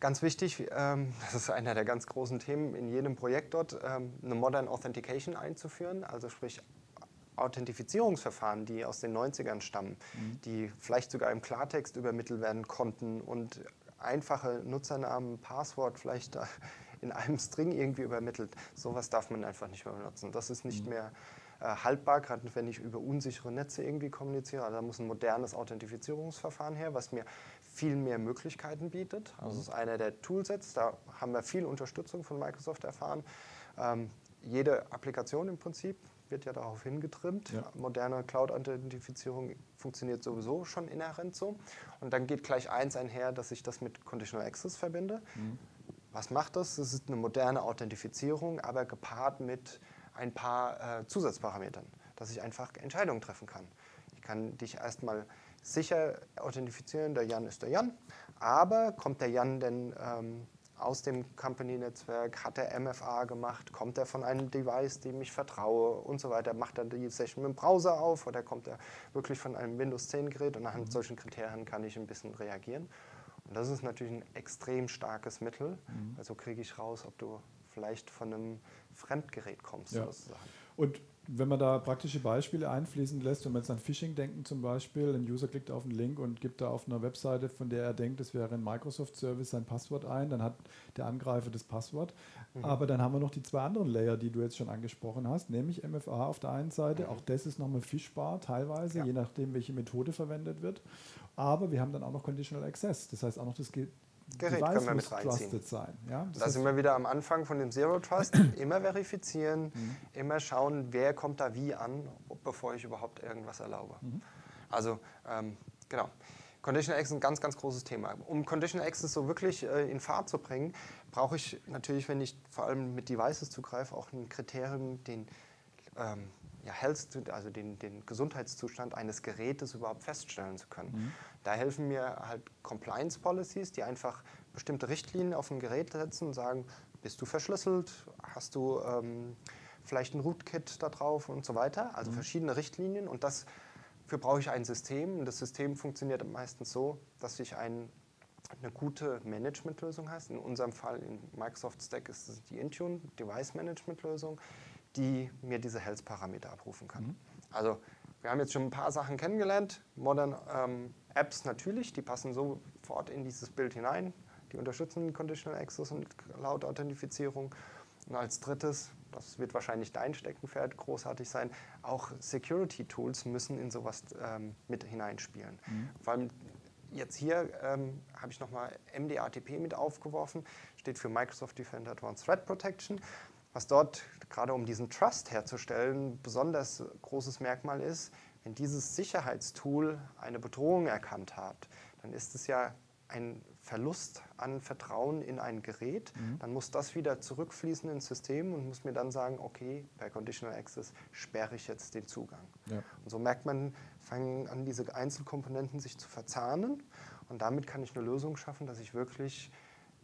Ganz wichtig, ähm, das ist einer der ganz großen Themen in jedem Projekt dort, ähm, eine Modern Authentication einzuführen, also sprich Authentifizierungsverfahren, die aus den 90ern stammen, mhm. die vielleicht sogar im Klartext übermittelt werden konnten und einfache Nutzernamen, Passwort vielleicht in einem String irgendwie übermittelt. Sowas darf man einfach nicht mehr benutzen. Das ist nicht mhm. mehr äh, haltbar, gerade wenn ich über unsichere Netze irgendwie kommuniziere. Also da muss ein modernes Authentifizierungsverfahren her, was mir viel mehr Möglichkeiten bietet. Also das ist einer der Toolsets, da haben wir viel Unterstützung von Microsoft erfahren. Ähm, jede Applikation im Prinzip wird ja darauf hingetrimmt. Ja. Moderne Cloud-Authentifizierung funktioniert sowieso schon inhärent so. Und dann geht gleich eins einher, dass ich das mit Conditional Access verbinde. Mhm. Was macht das? Das ist eine moderne Authentifizierung, aber gepaart mit ein paar äh, Zusatzparametern, dass ich einfach Entscheidungen treffen kann. Ich kann dich erstmal sicher authentifizieren, der Jan ist der Jan, aber kommt der Jan denn ähm, aus dem Company-Netzwerk, hat er MFA gemacht, kommt er von einem Device, dem ich vertraue und so weiter, macht er die Session mit dem Browser auf oder kommt er wirklich von einem Windows 10-Gerät und anhand mhm. solchen Kriterien kann ich ein bisschen reagieren. Und das ist natürlich ein extrem starkes Mittel, mhm. also kriege ich raus, ob du vielleicht von einem Fremdgerät kommst ja. sozusagen. Und wenn man da praktische Beispiele einfließen lässt, wenn wir jetzt an Phishing denken zum Beispiel, ein User klickt auf einen Link und gibt da auf einer Webseite, von der er denkt, es wäre ein Microsoft-Service, sein Passwort ein, dann hat der Angreifer das Passwort. Mhm. Aber dann haben wir noch die zwei anderen Layer, die du jetzt schon angesprochen hast, nämlich MFA auf der einen Seite, mhm. auch das ist nochmal fischbar teilweise, ja. je nachdem, welche Methode verwendet wird. Aber wir haben dann auch noch Conditional Access, das heißt auch noch das Gerät Device können wir mit reinziehen. Sein. Ja, da sind wir wieder am Anfang von dem Zero Trust. immer verifizieren, mhm. immer schauen, wer kommt da wie an, bevor ich überhaupt irgendwas erlaube. Mhm. Also, ähm, genau. Conditional Access ist ein ganz, ganz großes Thema. Um Conditional Access so wirklich äh, in Fahrt zu bringen, brauche ich natürlich, wenn ich vor allem mit Devices zugreife, auch ein Kriterium, den ähm, ja, Health, also den, den, Gesundheitszustand eines Gerätes überhaupt feststellen zu können. Mhm. Da helfen mir halt Compliance Policies, die einfach bestimmte Richtlinien auf ein Gerät setzen und sagen, bist du verschlüsselt, hast du ähm, vielleicht ein Rootkit da drauf und so weiter. Also mhm. verschiedene Richtlinien und das, dafür brauche ich ein System. Und das System funktioniert meistens so, dass ich ein, eine gute Managementlösung habe. In unserem Fall in Microsoft Stack ist es die Intune Device Management Lösung die mir diese Health-Parameter abrufen kann. Mhm. Also wir haben jetzt schon ein paar Sachen kennengelernt. Modern ähm, Apps natürlich, die passen sofort in dieses Bild hinein. Die unterstützen Conditional Access und Cloud-Authentifizierung. Und als drittes, das wird wahrscheinlich dein Steckenpferd großartig sein, auch Security-Tools müssen in sowas ähm, mit hineinspielen. Mhm. Vor allem jetzt hier ähm, habe ich nochmal MDATP mit aufgeworfen, steht für Microsoft Defender Advanced Threat Protection. Was dort, gerade um diesen Trust herzustellen, besonders großes Merkmal ist, wenn dieses Sicherheitstool eine Bedrohung erkannt hat, dann ist es ja ein Verlust an Vertrauen in ein Gerät. Mhm. Dann muss das wieder zurückfließen ins System und muss mir dann sagen, okay, bei Conditional Access sperre ich jetzt den Zugang. Ja. Und so merkt man, fangen an, diese Einzelkomponenten sich zu verzahnen. Und damit kann ich eine Lösung schaffen, dass ich wirklich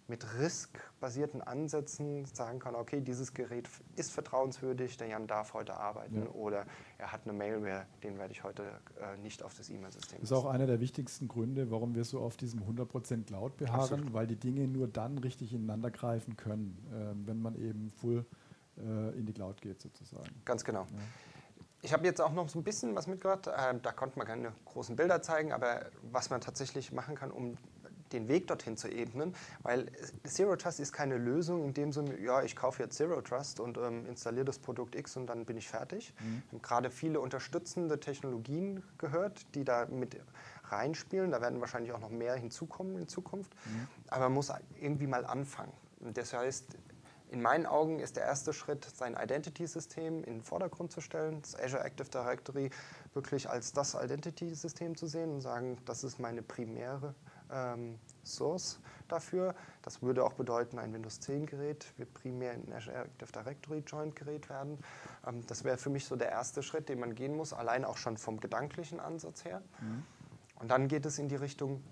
mit riskbasierten Ansätzen sagen kann, okay, dieses Gerät ist vertrauenswürdig, der Jan darf heute arbeiten ja. oder er hat eine Malware, den werde ich heute äh, nicht auf das E-Mail-System Das ist auch einer der wichtigsten Gründe, warum wir so auf diesem 100% Cloud beharren, Absolut. weil die Dinge nur dann richtig ineinander greifen können, äh, wenn man eben full äh, in die Cloud geht sozusagen. Ganz genau. Ja. Ich habe jetzt auch noch so ein bisschen was mitgebracht. Äh, da konnte man keine großen Bilder zeigen, aber was man tatsächlich machen kann, um den Weg dorthin zu ebnen, weil Zero Trust ist keine Lösung in dem Sinne, ja, ich kaufe jetzt Zero Trust und ähm, installiere das Produkt X und dann bin ich fertig. Mhm. Wir haben gerade viele unterstützende Technologien gehört, die da mit reinspielen. Da werden wahrscheinlich auch noch mehr hinzukommen in Zukunft. Mhm. Aber man muss irgendwie mal anfangen. Und das heißt, in meinen Augen ist der erste Schritt, sein Identity-System in den Vordergrund zu stellen, das Azure Active Directory wirklich als das Identity-System zu sehen und sagen, das ist meine primäre ähm, Source dafür. Das würde auch bedeuten, ein Windows 10 Gerät wird primär in Azure Active Directory Joint Gerät werden. Ähm, das wäre für mich so der erste Schritt, den man gehen muss, allein auch schon vom gedanklichen Ansatz her. Mhm. Und dann geht es in die Richtung,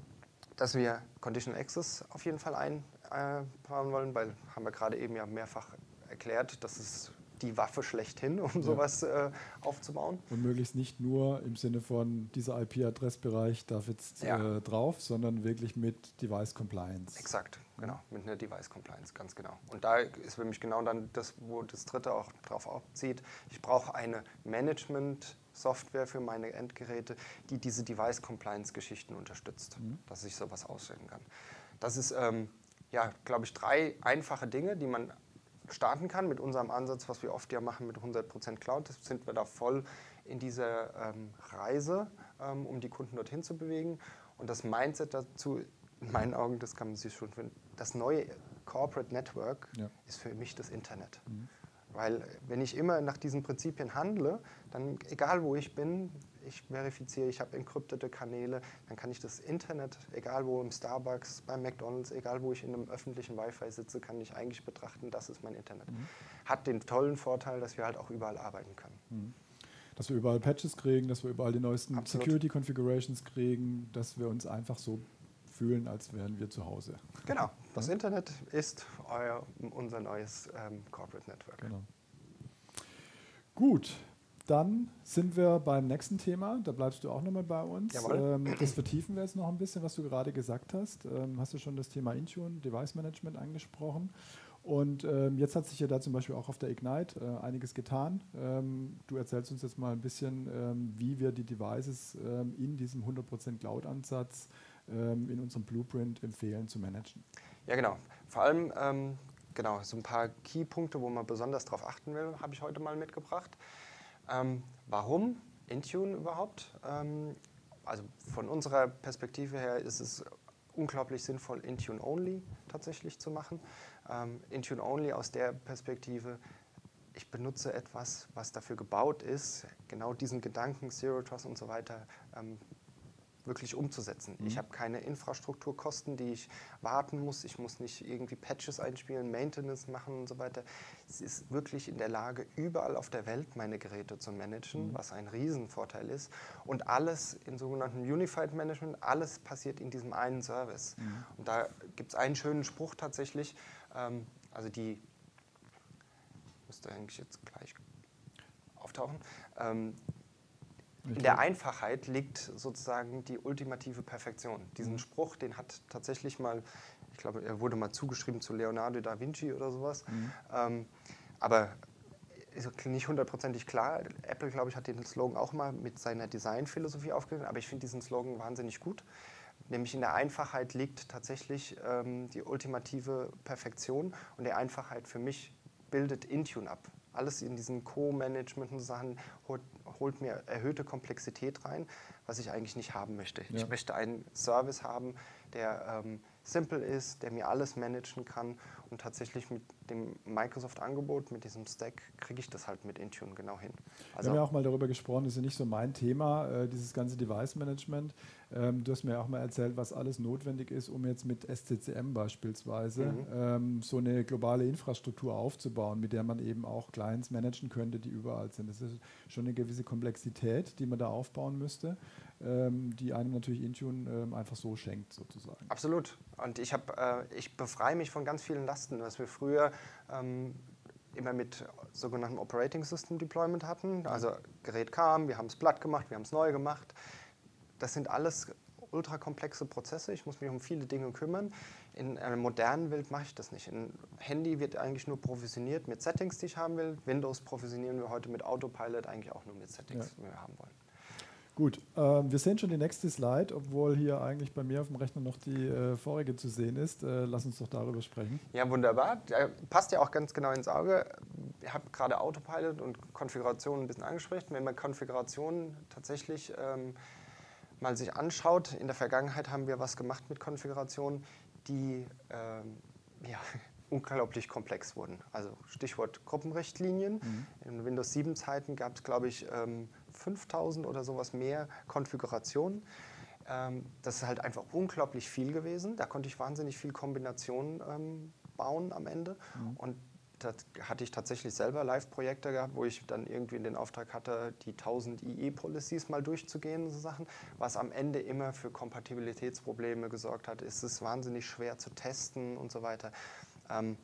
dass wir Conditional Access auf jeden Fall einbauen wollen, weil haben wir gerade eben ja mehrfach erklärt, dass es die Waffe schlechthin, um ja. sowas äh, aufzubauen. Und möglichst nicht nur im Sinne von dieser IP-Adressbereich darf jetzt ja. äh, drauf, sondern wirklich mit Device Compliance. Exakt, genau, mit einer Device Compliance, ganz genau. Und da ist für mich genau dann das, wo das dritte auch drauf abzieht. Ich brauche eine Management- Software für meine Endgeräte, die diese Device Compliance Geschichten unterstützt, mhm. dass ich sowas ausstellen kann. Das ist, ähm, ja, glaube ich, drei einfache Dinge, die man starten kann mit unserem Ansatz, was wir oft ja machen mit 100% Cloud, sind wir da voll in dieser ähm, Reise, ähm, um die Kunden dorthin zu bewegen. Und das Mindset dazu, in meinen Augen, das kann man sich schon finden, das neue Corporate Network ja. ist für mich das Internet. Mhm. Weil wenn ich immer nach diesen Prinzipien handle, dann egal wo ich bin, ich verifiziere, ich habe encryptete Kanäle, dann kann ich das Internet, egal wo im Starbucks, beim McDonalds, egal wo ich in einem öffentlichen Wi-Fi sitze, kann ich eigentlich betrachten, das ist mein Internet. Mhm. Hat den tollen Vorteil, dass wir halt auch überall arbeiten können. Mhm. Dass wir überall Patches kriegen, dass wir überall die neuesten Security Configurations kriegen, dass wir uns einfach so fühlen, als wären wir zu Hause. Genau, das ja? Internet ist euer, unser neues ähm, Corporate Network. Genau. Gut, dann sind wir beim nächsten Thema. Da bleibst du auch nochmal bei uns. Ähm, das vertiefen wir jetzt noch ein bisschen, was du gerade gesagt hast. Ähm, hast du schon das Thema Intune, Device Management angesprochen. Und ähm, jetzt hat sich ja da zum Beispiel auch auf der Ignite äh, einiges getan. Ähm, du erzählst uns jetzt mal ein bisschen, ähm, wie wir die Devices ähm, in diesem 100% Cloud-Ansatz in unserem Blueprint empfehlen zu managen. Ja, genau. Vor allem genau, so ein paar Key-Punkte, wo man besonders darauf achten will, habe ich heute mal mitgebracht. Ähm, warum Intune überhaupt? Ähm, also von unserer Perspektive her ist es unglaublich sinnvoll, Intune Only tatsächlich zu machen. Ähm, Intune Only aus der Perspektive, ich benutze etwas, was dafür gebaut ist, genau diesen Gedanken, Zero Trust und so weiter ähm, wirklich umzusetzen. Mhm. Ich habe keine Infrastrukturkosten, die ich warten muss. Ich muss nicht irgendwie Patches einspielen, Maintenance machen und so weiter. Es ist wirklich in der Lage, überall auf der Welt meine Geräte zu managen, mhm. was ein Riesenvorteil ist. Und alles in sogenannten Unified Management, alles passiert in diesem einen Service. Mhm. Und da gibt es einen schönen Spruch tatsächlich. Ähm, also die müsste eigentlich jetzt gleich auftauchen. Ähm, in der Einfachheit liegt sozusagen die ultimative Perfektion. Diesen mhm. Spruch, den hat tatsächlich mal, ich glaube, er wurde mal zugeschrieben zu Leonardo da Vinci oder sowas. Mhm. Ähm, aber ist nicht hundertprozentig klar. Apple, glaube ich, hat den Slogan auch mal mit seiner Designphilosophie aufgegriffen, aber ich finde diesen Slogan wahnsinnig gut. Nämlich in der Einfachheit liegt tatsächlich ähm, die ultimative Perfektion und die Einfachheit für mich bildet Intune ab. Alles in diesen Co-Management und Sachen holt, holt, mir erhöhte Komplexität rein, was ich eigentlich nicht haben möchte. Ja. Ich möchte einen Service haben, der ähm, simpel ist, der mir alles managen kann und tatsächlich mit dem Microsoft-Angebot, mit diesem Stack, kriege ich das halt mit Intune genau hin. Also Wir haben ja auch mal darüber gesprochen, das ist ja nicht so mein Thema, äh, dieses ganze Device-Management. Ähm, du hast mir auch mal erzählt, was alles notwendig ist, um jetzt mit SCCM beispielsweise mhm. ähm, so eine globale Infrastruktur aufzubauen, mit der man eben auch Clients managen könnte, die überall sind. Das ist schon eine gewisse Komplexität, die man da aufbauen müsste die einem natürlich Intune ähm, einfach so schenkt, sozusagen. Absolut. Und ich, hab, äh, ich befreie mich von ganz vielen Lasten, was wir früher ähm, immer mit sogenanntem Operating System Deployment hatten. Also Gerät kam, wir haben es platt gemacht, wir haben es neu gemacht. Das sind alles ultrakomplexe Prozesse. Ich muss mich um viele Dinge kümmern. In einer modernen Welt mache ich das nicht. Ein Handy wird eigentlich nur provisioniert mit Settings, die ich haben will. Windows provisionieren wir heute mit Autopilot eigentlich auch nur mit Settings, ja. die wir haben wollen. Gut, äh, wir sehen schon die nächste Slide, obwohl hier eigentlich bei mir auf dem Rechner noch die äh, vorige zu sehen ist. Äh, lass uns doch darüber sprechen. Ja, wunderbar. Der passt ja auch ganz genau ins Auge. Ich habe gerade Autopilot und Konfiguration ein bisschen angesprochen. Wenn man Konfigurationen tatsächlich ähm, mal sich anschaut, in der Vergangenheit haben wir was gemacht mit Konfigurationen, die ähm, ja, unglaublich komplex wurden. Also Stichwort Gruppenrichtlinien. Mhm. In Windows 7 Zeiten gab es, glaube ich, ähm, 5000 oder sowas mehr Konfigurationen. Ähm, das ist halt einfach unglaublich viel gewesen. Da konnte ich wahnsinnig viel Kombinationen ähm, bauen am Ende. Mhm. Und da hatte ich tatsächlich selber Live-Projekte gehabt, wo ich dann irgendwie den Auftrag hatte, die 1000 IE-Policies mal durchzugehen, so Sachen, was am Ende immer für Kompatibilitätsprobleme gesorgt hat. Ist es wahnsinnig schwer zu testen und so weiter. Ähm,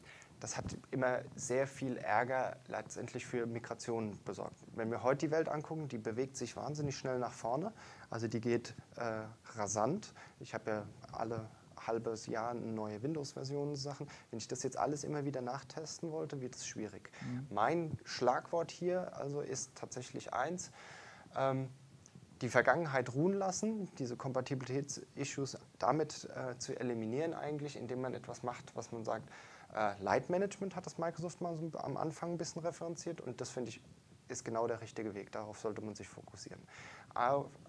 das hat immer sehr viel Ärger letztendlich für Migration besorgt. Wenn wir heute die Welt angucken, die bewegt sich wahnsinnig schnell nach vorne. Also die geht äh, rasant. Ich habe ja alle halbes Jahr eine neue Windows-Version Sachen. Wenn ich das jetzt alles immer wieder nachtesten wollte, wird es schwierig. Mhm. Mein Schlagwort hier also ist tatsächlich eins. Ähm, die Vergangenheit ruhen lassen, diese Kompatibilitätsissues damit äh, zu eliminieren eigentlich, indem man etwas macht, was man sagt, äh, Leitmanagement hat das Microsoft mal so am Anfang ein bisschen referenziert und das finde ich ist genau der richtige Weg. Darauf sollte man sich fokussieren.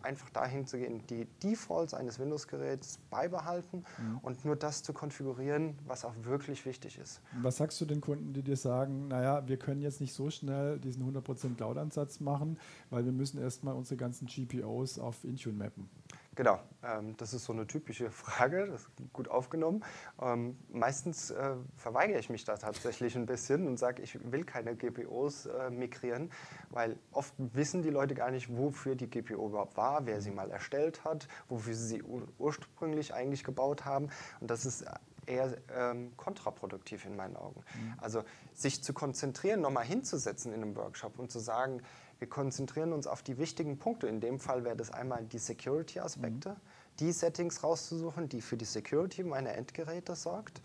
Einfach dahin zu gehen, die Defaults eines Windows-Geräts beibehalten mhm. und nur das zu konfigurieren, was auch wirklich wichtig ist. Was sagst du den Kunden, die dir sagen, naja, wir können jetzt nicht so schnell diesen 100% Cloud-Ansatz machen, weil wir müssen erstmal unsere ganzen GPOs auf Intune mappen? Genau, ähm, das ist so eine typische Frage, das ist gut aufgenommen. Ähm, meistens äh, verweigere ich mich da tatsächlich ein bisschen und sage, ich will keine GPOs äh, migrieren, weil oft wissen die Leute gar nicht, wofür die GPO überhaupt war, wer sie mal erstellt hat, wofür sie sie ursprünglich eigentlich gebaut haben. Und das ist eher ähm, kontraproduktiv in meinen Augen. Mhm. Also sich zu konzentrieren, nochmal hinzusetzen in einem Workshop und zu sagen, wir konzentrieren uns auf die wichtigen Punkte. In dem Fall wäre das einmal die Security-Aspekte, mhm. die Settings rauszusuchen, die für die Security meiner Endgeräte sorgt.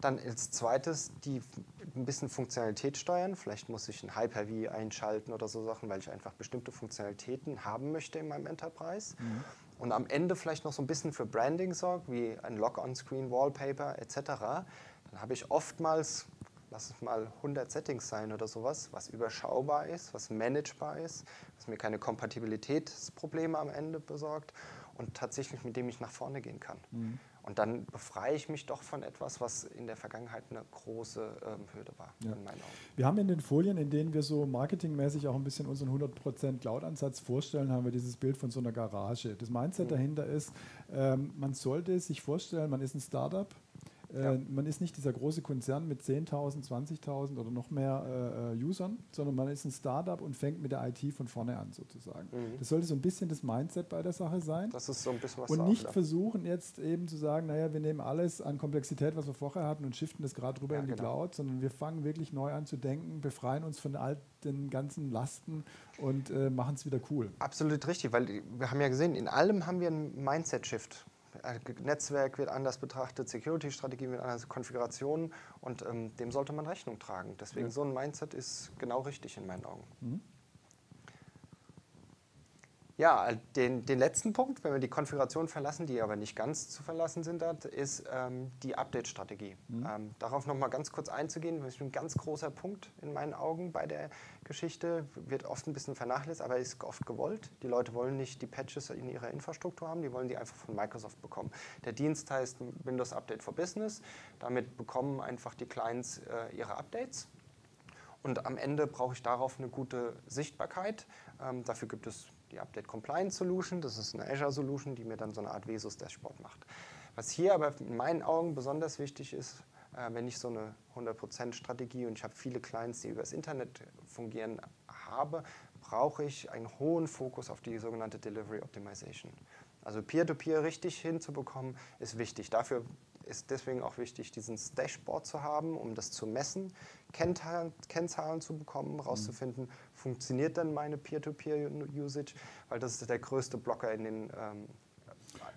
Dann als zweites die ein bisschen Funktionalität steuern. Vielleicht muss ich ein Hyper-V einschalten oder so Sachen, weil ich einfach bestimmte Funktionalitäten haben möchte in meinem Enterprise. Mhm. Und am Ende vielleicht noch so ein bisschen für Branding sorgt, wie ein Lock-on-Screen, Wallpaper etc. Dann habe ich oftmals lass es mal 100 Settings sein oder sowas, was überschaubar ist, was managebar ist, was mir keine Kompatibilitätsprobleme am Ende besorgt. und tatsächlich mit dem ich nach vorne gehen kann. Mhm. Und dann befreie ich mich doch von etwas, was in der Vergangenheit eine große ähm, Hürde war, ja. in meinen Augen. Wir haben in den Folien, in denen wir so marketingmäßig auch ein bisschen unseren 100% Cloud-Ansatz vorstellen, haben wir dieses Bild von so einer Garage. Das Mindset mhm. dahinter ist, ähm, man sollte sich vorstellen, man ist ein Startup, ja. Äh, man ist nicht dieser große Konzern mit 10.000, 20.000 oder noch mehr äh, äh, Usern, sondern man ist ein Startup und fängt mit der IT von vorne an sozusagen. Mhm. Das sollte so ein bisschen das Mindset bei der Sache sein. Das ist so ein bisschen was Und nicht auch, versuchen jetzt eben zu sagen, naja, wir nehmen alles an Komplexität, was wir vorher hatten und shiften das gerade rüber ja, in die genau. Cloud, sondern wir fangen wirklich neu an zu denken, befreien uns von all den ganzen Lasten und äh, machen es wieder cool. Absolut richtig, weil wir haben ja gesehen, in allem haben wir einen Mindset-Shift Netzwerk wird anders betrachtet, Security-Strategie wird anders, Konfigurationen und ähm, dem sollte man Rechnung tragen. Deswegen ja. so ein Mindset ist genau richtig in meinen Augen. Mhm. Ja, den, den letzten Punkt, wenn wir die Konfiguration verlassen, die aber nicht ganz zu verlassen sind, ist ähm, die Update-Strategie. Mhm. Ähm, darauf nochmal ganz kurz einzugehen, das ist ein ganz großer Punkt in meinen Augen bei der Geschichte, wird oft ein bisschen vernachlässigt, aber ist oft gewollt. Die Leute wollen nicht die Patches in ihrer Infrastruktur haben, die wollen die einfach von Microsoft bekommen. Der Dienst heißt Windows Update for Business. Damit bekommen einfach die Clients äh, ihre Updates. Und am Ende brauche ich darauf eine gute Sichtbarkeit. Ähm, dafür gibt es die Update Compliance Solution. Das ist eine Azure Solution, die mir dann so eine Art Vesus Dashboard macht. Was hier aber in meinen Augen besonders wichtig ist, äh, wenn ich so eine 100% Strategie und ich habe viele Clients, die übers Internet fungieren, habe, brauche ich einen hohen Fokus auf die sogenannte Delivery Optimization. Also Peer-to-Peer -Peer richtig hinzubekommen, ist wichtig. Dafür ist deswegen auch wichtig, diesen Dashboard zu haben, um das zu messen, Kennzahlen, zu bekommen, herauszufinden, mhm. funktioniert denn meine Peer-to-Peer-Usage, weil das ist der größte Blocker in den ähm,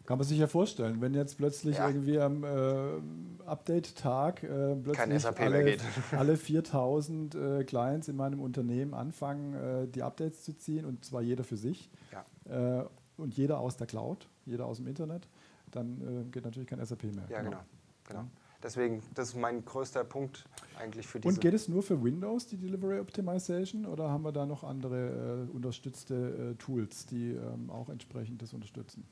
kann man sich ja vorstellen, wenn jetzt plötzlich ja. irgendwie am äh, Update-Tag äh, plötzlich alle, alle 4000 äh, Clients in meinem Unternehmen anfangen, äh, die Updates zu ziehen und zwar jeder für sich ja. Äh, und jeder aus der Cloud, jeder aus dem Internet, dann äh, geht natürlich kein SAP mehr. Ja, genau. genau. genau. Deswegen, das ist mein größter Punkt eigentlich für diese. Und geht es nur für Windows, die Delivery Optimization, oder haben wir da noch andere unterstützte Tools, die ähm, auch entsprechend das unterstützen?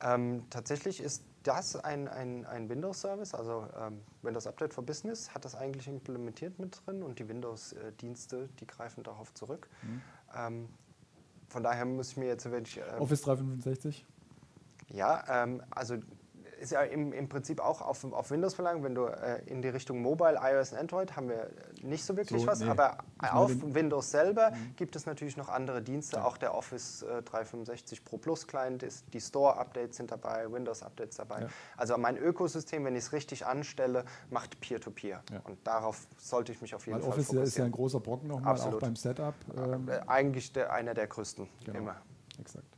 Ähm, tatsächlich ist das ein, ein, ein Windows-Service, also ähm, Windows Update for Business hat das eigentlich implementiert mit drin und die Windows-Dienste, die greifen darauf zurück. Mhm. Ähm, von daher muss ich mir jetzt wirklich... Ähm, Office 365? Ja, ähm, also ist ja im, im Prinzip auch auf, auf Windows verlangt. Wenn du äh, in die Richtung Mobile, iOS und Android haben wir nicht so wirklich so, was, nee. aber ich auf Windows selber mhm. gibt es natürlich noch andere Dienste. Ja. Auch der Office äh, 365 Pro Plus Client ist, die Store-Updates sind dabei, Windows-Updates dabei. Ja. Also mein Ökosystem, wenn ich es richtig anstelle, macht Peer-to-Peer. -Peer. Ja. Und darauf sollte ich mich auf jeden Weil Fall Office fokussieren. ist ja ein großer Brocken nochmal, Absolut. auch beim Setup. Ähm. Eigentlich der, einer der größten, genau. immer. Exakt.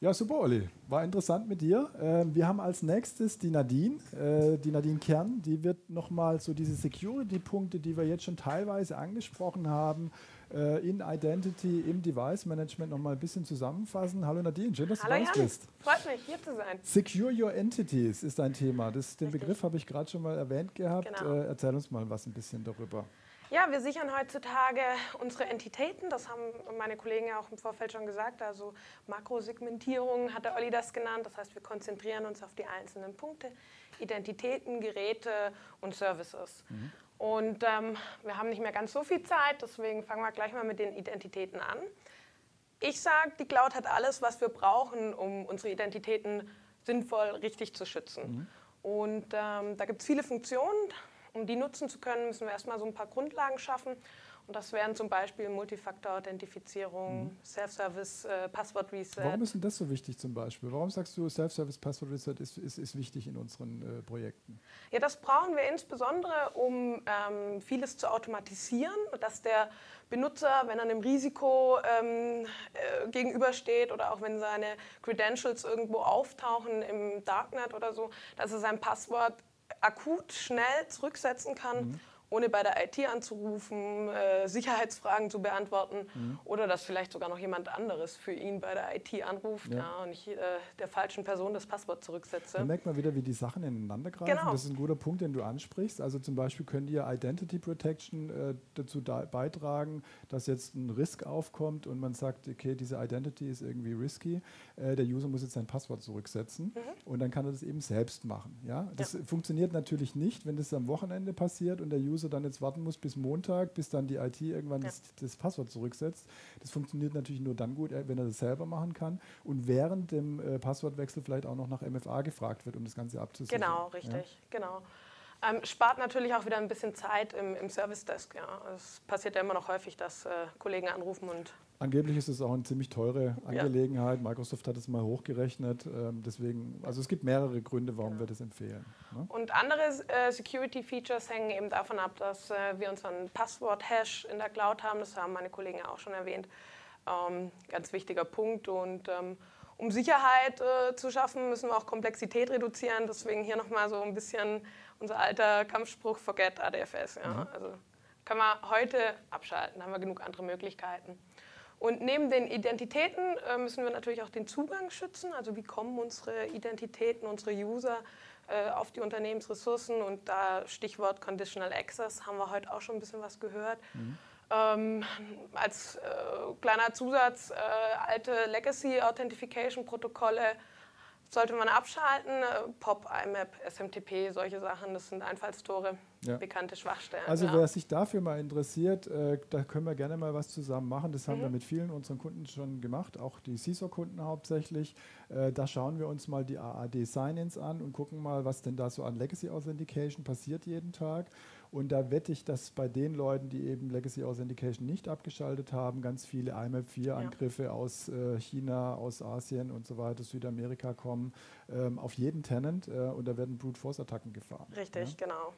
Ja, super, Olli. War interessant mit dir. Ähm, wir haben als nächstes die Nadine, äh, die Nadine Kern. Die wird nochmal so diese Security-Punkte, die wir jetzt schon teilweise angesprochen haben, äh, in Identity, im Device Management nochmal ein bisschen zusammenfassen. Hallo Nadine, schön, dass Hallo du da bist. Freut mich, hier zu sein. Secure Your Entities ist ein Thema. Das, den Richtig. Begriff habe ich gerade schon mal erwähnt gehabt. Genau. Äh, erzähl uns mal was ein bisschen darüber. Ja, wir sichern heutzutage unsere Entitäten. Das haben meine Kollegen ja auch im Vorfeld schon gesagt. Also Makrosegmentierung hat der Olli das genannt. Das heißt, wir konzentrieren uns auf die einzelnen Punkte, Identitäten, Geräte und Services. Mhm. Und ähm, wir haben nicht mehr ganz so viel Zeit, deswegen fangen wir gleich mal mit den Identitäten an. Ich sage, die Cloud hat alles, was wir brauchen, um unsere Identitäten sinnvoll richtig zu schützen. Mhm. Und ähm, da gibt es viele Funktionen. Um die nutzen zu können, müssen wir erstmal so ein paar Grundlagen schaffen. Und das wären zum Beispiel Multifaktor-Authentifizierung, mhm. Self-Service, äh, Passwort-Reset. Warum ist denn das so wichtig zum Beispiel? Warum sagst du, Self-Service, Passwort-Reset ist, ist, ist, wichtig in unseren äh, Projekten? Ja, das brauchen wir insbesondere, um ähm, vieles zu automatisieren, dass der Benutzer, wenn er einem Risiko ähm, äh, gegenübersteht oder auch wenn seine Credentials irgendwo auftauchen im Darknet oder so, dass er sein Passwort akut schnell zurücksetzen kann. Mhm. Ohne bei der IT anzurufen, äh, Sicherheitsfragen zu beantworten mhm. oder dass vielleicht sogar noch jemand anderes für ihn bei der IT anruft ja. Ja, und ich äh, der falschen Person das Passwort zurücksetze. Da merkt man wieder, wie die Sachen ineinander greifen. Genau. Das ist ein guter Punkt, den du ansprichst. Also zum Beispiel könnt ihr Identity Protection äh, dazu da beitragen, dass jetzt ein Risk aufkommt und man sagt, okay, diese Identity ist irgendwie risky. Äh, der User muss jetzt sein Passwort zurücksetzen mhm. und dann kann er das eben selbst machen. Ja? Das ja. funktioniert natürlich nicht, wenn das am Wochenende passiert und der User User dann jetzt warten muss bis Montag, bis dann die IT irgendwann ja. das, das, Passwort zurücksetzt. Das funktioniert natürlich nur dann gut, wenn er das selber machen kann und während dem äh, Passwortwechsel vielleicht auch noch nach MFA gefragt wird, um das Ganze abzusichern. Genau, richtig, ja? genau. Ähm, spart natürlich auch wieder ein bisschen Zeit im, im Service Desk. Ja. Es passiert ja immer noch häufig, dass äh, Kollegen anrufen und Angeblich ist es auch eine ziemlich teure Angelegenheit. Ja. Microsoft hat es mal hochgerechnet. Ähm, deswegen, also es gibt mehrere Gründe, warum genau. wir das empfehlen. Ne? Und andere äh, Security-Features hängen eben davon ab, dass äh, wir unseren Passwort-Hash in der Cloud haben. Das haben meine Kollegen auch schon erwähnt. Ähm, ganz wichtiger Punkt. Und ähm, um Sicherheit äh, zu schaffen, müssen wir auch Komplexität reduzieren. Deswegen hier nochmal so ein bisschen unser alter Kampfspruch: Forget ADFS. Ja? Mhm. Also können wir heute abschalten, haben wir genug andere Möglichkeiten. Und neben den Identitäten äh, müssen wir natürlich auch den Zugang schützen. Also wie kommen unsere Identitäten, unsere User äh, auf die Unternehmensressourcen? Und da Stichwort Conditional Access haben wir heute auch schon ein bisschen was gehört. Mhm. Ähm, als äh, kleiner Zusatz, äh, alte Legacy Authentification Protokolle sollte man abschalten. Äh, POP, IMAP, SMTP, solche Sachen, das sind Einfallstore, ja. bekannte Schwachstellen. Also ja. wer sich dafür mal interessiert, äh, da können wir gerne mal was zusammen machen. Das haben mhm. wir mit vielen unseren Kunden schon gemacht, auch die CISO-Kunden hauptsächlich. Äh, da schauen wir uns mal die AAD Sign-ins an und gucken mal, was denn da so an Legacy Authentication passiert jeden Tag. Und da wette ich, dass bei den Leuten, die eben Legacy Authentication nicht abgeschaltet haben, ganz viele IMAP-4-Angriffe ja. aus äh, China, aus Asien und so weiter, Südamerika kommen, ähm, auf jeden Tenant. Äh, und da werden Brute Force-Attacken gefahren. Richtig, ja? genau.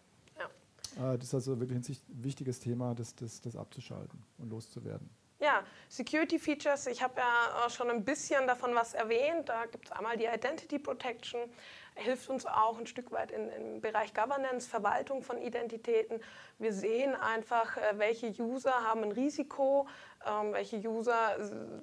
Äh, das ist also wirklich ein wichtiges Thema, das, das, das abzuschalten und loszuwerden. Ja, Security Features, ich habe ja schon ein bisschen davon was erwähnt. Da gibt es einmal die Identity Protection hilft uns auch ein Stück weit in, im Bereich Governance, Verwaltung von Identitäten. Wir sehen einfach, äh, welche User haben ein Risiko, ähm, welche User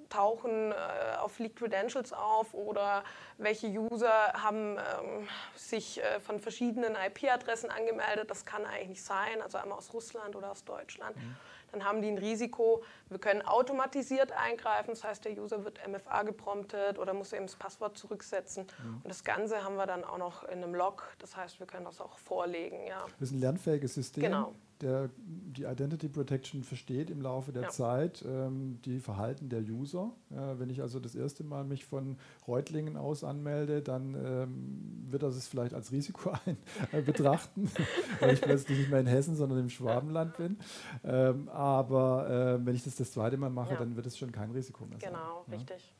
tauchen äh, auf Leaked Credentials auf oder welche User haben ähm, sich äh, von verschiedenen IP-Adressen angemeldet. Das kann eigentlich nicht sein, also einmal aus Russland oder aus Deutschland. Mhm dann haben die ein Risiko. Wir können automatisiert eingreifen, das heißt, der User wird MFA gepromptet oder muss eben das Passwort zurücksetzen. Mhm. Und das Ganze haben wir dann auch noch in einem Log, das heißt, wir können das auch vorlegen. Ja. Das ist ein lernfähiges System. Genau der die Identity Protection versteht im Laufe der ja. Zeit ähm, die Verhalten der User. Ja, wenn ich also das erste Mal mich von Reutlingen aus anmelde, dann ähm, wird er es vielleicht als Risiko ein, äh, betrachten, weil ich plötzlich nicht mehr in Hessen, sondern im Schwabenland bin. Ähm, aber äh, wenn ich das das zweite Mal mache, ja. dann wird es schon kein Risiko mehr sein. Genau, richtig.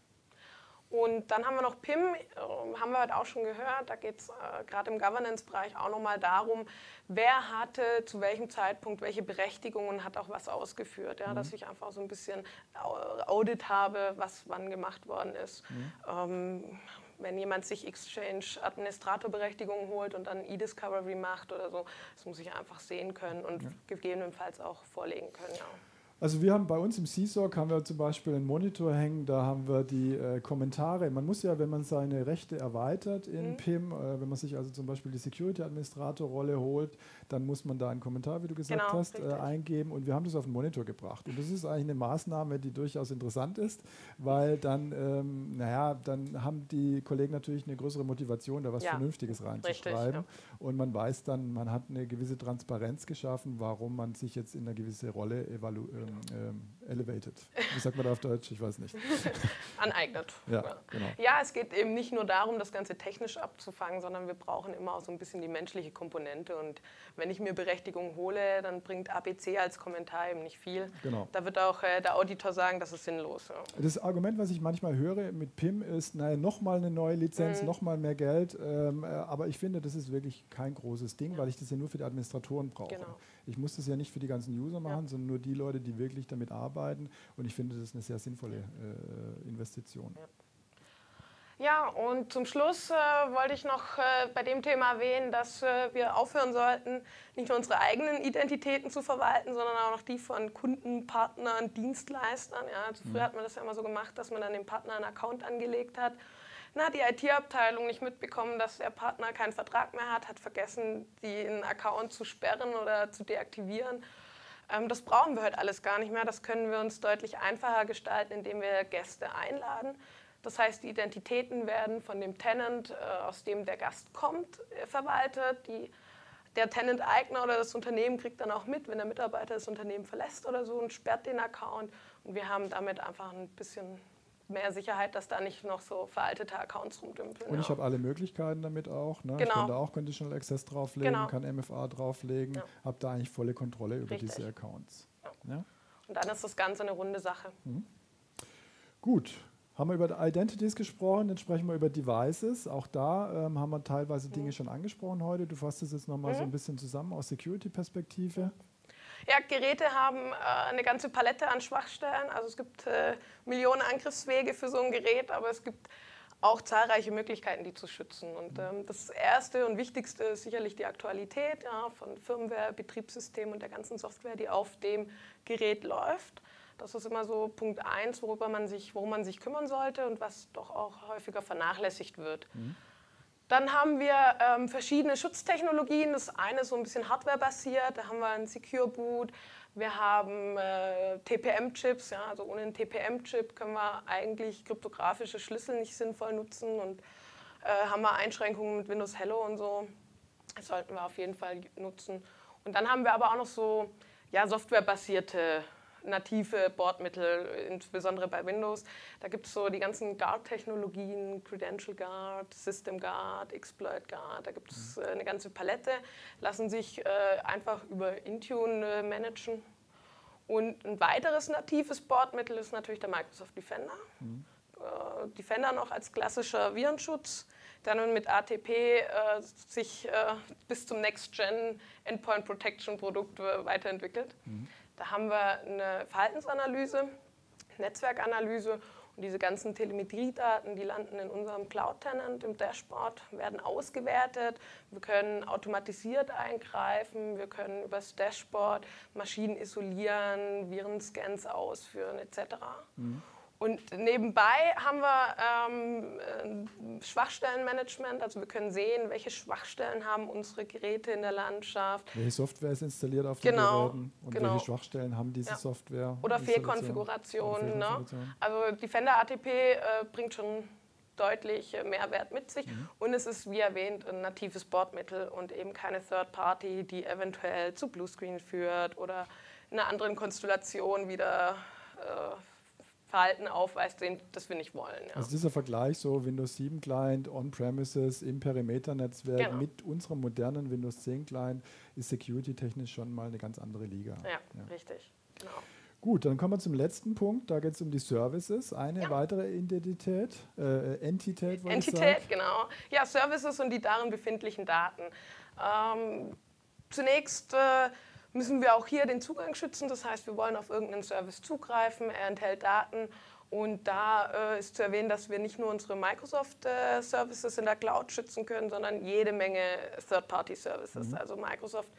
Und dann haben wir noch PIM, äh, haben wir heute auch schon gehört. Da geht es äh, gerade im Governance-Bereich auch nochmal darum, wer hatte zu welchem Zeitpunkt welche Berechtigungen, hat auch was ausgeführt. Ja? Mhm. Dass ich einfach so ein bisschen Audit habe, was wann gemacht worden ist. Mhm. Ähm, wenn jemand sich Exchange-Administratorberechtigungen holt und dann E-Discovery macht oder so, das muss ich einfach sehen können und ja. gegebenenfalls auch vorlegen können. Ja. Also wir haben bei uns im CSOC haben wir zum Beispiel einen Monitor hängen, da haben wir die äh, Kommentare. Man muss ja, wenn man seine Rechte erweitert in mhm. PIM, äh, wenn man sich also zum Beispiel die Security-Administrator-Rolle holt, dann muss man da einen Kommentar, wie du gesagt genau, hast, äh, eingeben und wir haben das auf den Monitor gebracht. Und das ist eigentlich eine Maßnahme, die durchaus interessant ist, weil dann, ähm, naja, dann haben die Kollegen natürlich eine größere Motivation, da was ja, Vernünftiges reinzuschreiben. Richtig, ja. Und man weiß dann, man hat eine gewisse Transparenz geschaffen, warum man sich jetzt in eine gewisse Rolle evaluiert ähm, elevated. Wie sagt man da auf Deutsch? Ich weiß nicht. Aneignet. Ja, genau. ja, es geht eben nicht nur darum, das Ganze technisch abzufangen, sondern wir brauchen immer auch so ein bisschen die menschliche Komponente. Und wenn ich mir Berechtigung hole, dann bringt ABC als Kommentar eben nicht viel. Genau. Da wird auch äh, der Auditor sagen, das ist sinnlos. Ja. Das Argument, was ich manchmal höre mit PIM, ist, naja, nochmal eine neue Lizenz, mhm. nochmal mehr Geld. Ähm, äh, aber ich finde, das ist wirklich kein großes Ding, weil ich das ja nur für die Administratoren brauche. Genau. Ich muss das ja nicht für die ganzen User machen, ja. sondern nur die Leute, die wirklich damit arbeiten. Und ich finde, das ist eine sehr sinnvolle äh, Investition. Ja. Ja, und zum Schluss äh, wollte ich noch äh, bei dem Thema erwähnen, dass äh, wir aufhören sollten, nicht nur unsere eigenen Identitäten zu verwalten, sondern auch noch die von Kunden, Partnern, Dienstleistern. Ja, also früher mhm. hat man das ja immer so gemacht, dass man dann dem Partner einen Account angelegt hat. Hat die IT-Abteilung nicht mitbekommen, dass der Partner keinen Vertrag mehr hat, hat vergessen, den Account zu sperren oder zu deaktivieren. Ähm, das brauchen wir heute alles gar nicht mehr. Das können wir uns deutlich einfacher gestalten, indem wir Gäste einladen. Das heißt, die Identitäten werden von dem Tenant, äh, aus dem der Gast kommt, äh, verwaltet. Die, der Tenant-Eigner oder das Unternehmen kriegt dann auch mit, wenn der Mitarbeiter das Unternehmen verlässt oder so und sperrt den Account. Und wir haben damit einfach ein bisschen mehr Sicherheit, dass da nicht noch so veraltete Accounts rumdümpeln. Und ich ja. habe alle Möglichkeiten damit auch. Ne? Genau. Ich kann da auch Conditional Access drauflegen, genau. kann MFA drauflegen, ja. habe da eigentlich volle Kontrolle über Richtig. diese Accounts. Ja. Und dann ist das Ganze eine runde Sache. Mhm. Gut, haben wir über Identities gesprochen, dann sprechen wir über Devices. Auch da ähm, haben wir teilweise Dinge mhm. schon angesprochen heute. Du fasst es jetzt nochmal mhm. so ein bisschen zusammen aus Security-Perspektive. Ja, Geräte haben äh, eine ganze Palette an Schwachstellen. Also es gibt äh, Millionen Angriffswege für so ein Gerät, aber es gibt auch zahlreiche Möglichkeiten, die zu schützen. Und mhm. ähm, das Erste und Wichtigste ist sicherlich die Aktualität ja, von Firmware, Betriebssystem und der ganzen Software, die auf dem Gerät läuft. Das ist immer so Punkt eins, worüber man sich, worum man sich kümmern sollte und was doch auch häufiger vernachlässigt wird. Mhm. Dann haben wir ähm, verschiedene Schutztechnologien. Das eine ist so ein bisschen hardwarebasiert. Da haben wir ein Secure Boot. Wir haben äh, TPM-Chips. Ja, also ohne einen TPM-Chip können wir eigentlich kryptografische Schlüssel nicht sinnvoll nutzen. Und äh, haben wir Einschränkungen mit Windows Hello und so. Das sollten wir auf jeden Fall nutzen. Und dann haben wir aber auch noch so ja, softwarebasierte native Bordmittel, insbesondere bei Windows. Da gibt es so die ganzen Guard-Technologien, Credential Guard, System Guard, Exploit Guard, da gibt es mhm. äh, eine ganze Palette, lassen sich äh, einfach über Intune äh, managen. Und ein weiteres natives Bordmittel ist natürlich der Microsoft Defender. Mhm. Defender noch als klassischer Virenschutz, der nun mit ATP äh, sich äh, bis zum Next-Gen Endpoint Protection Produkt äh, weiterentwickelt. Mhm. Da haben wir eine Verhaltensanalyse, Netzwerkanalyse und diese ganzen Telemetriedaten, die landen in unserem Cloud-Tenant im Dashboard, werden ausgewertet. Wir können automatisiert eingreifen, wir können übers Dashboard Maschinen isolieren, Virenscans ausführen etc. Mhm. Und nebenbei haben wir ähm, Schwachstellenmanagement, also wir können sehen, welche Schwachstellen haben unsere Geräte in der Landschaft. Welche Software ist installiert auf den genau, Geräten und genau. welche Schwachstellen haben diese ja. Software? Oder Fehlkonfigurationen. Ne? Also Defender ATP äh, bringt schon deutlich Mehrwert mit sich mhm. und es ist, wie erwähnt, ein natives Bordmittel und eben keine Third Party, die eventuell zu Bluescreen führt oder in einer anderen Konstellation wieder äh, Verhalten aufweist, das wir nicht wollen. Ja. Also dieser Vergleich, so Windows 7 Client, On-Premises, im Perimeter-Netzwerk genau. mit unserem modernen Windows 10 Client, ist security-technisch schon mal eine ganz andere Liga. Ja, ja. richtig. Genau. Gut, dann kommen wir zum letzten Punkt. Da geht es um die Services. Eine ja. weitere Identität, äh, Entität, Entität, genau. Ja, Services und die darin befindlichen Daten. Ähm, zunächst äh, müssen wir auch hier den Zugang schützen. Das heißt, wir wollen auf irgendeinen Service zugreifen, er enthält Daten. Und da äh, ist zu erwähnen, dass wir nicht nur unsere Microsoft-Services äh, in der Cloud schützen können, sondern jede Menge Third-Party-Services. Mhm. Also Microsoft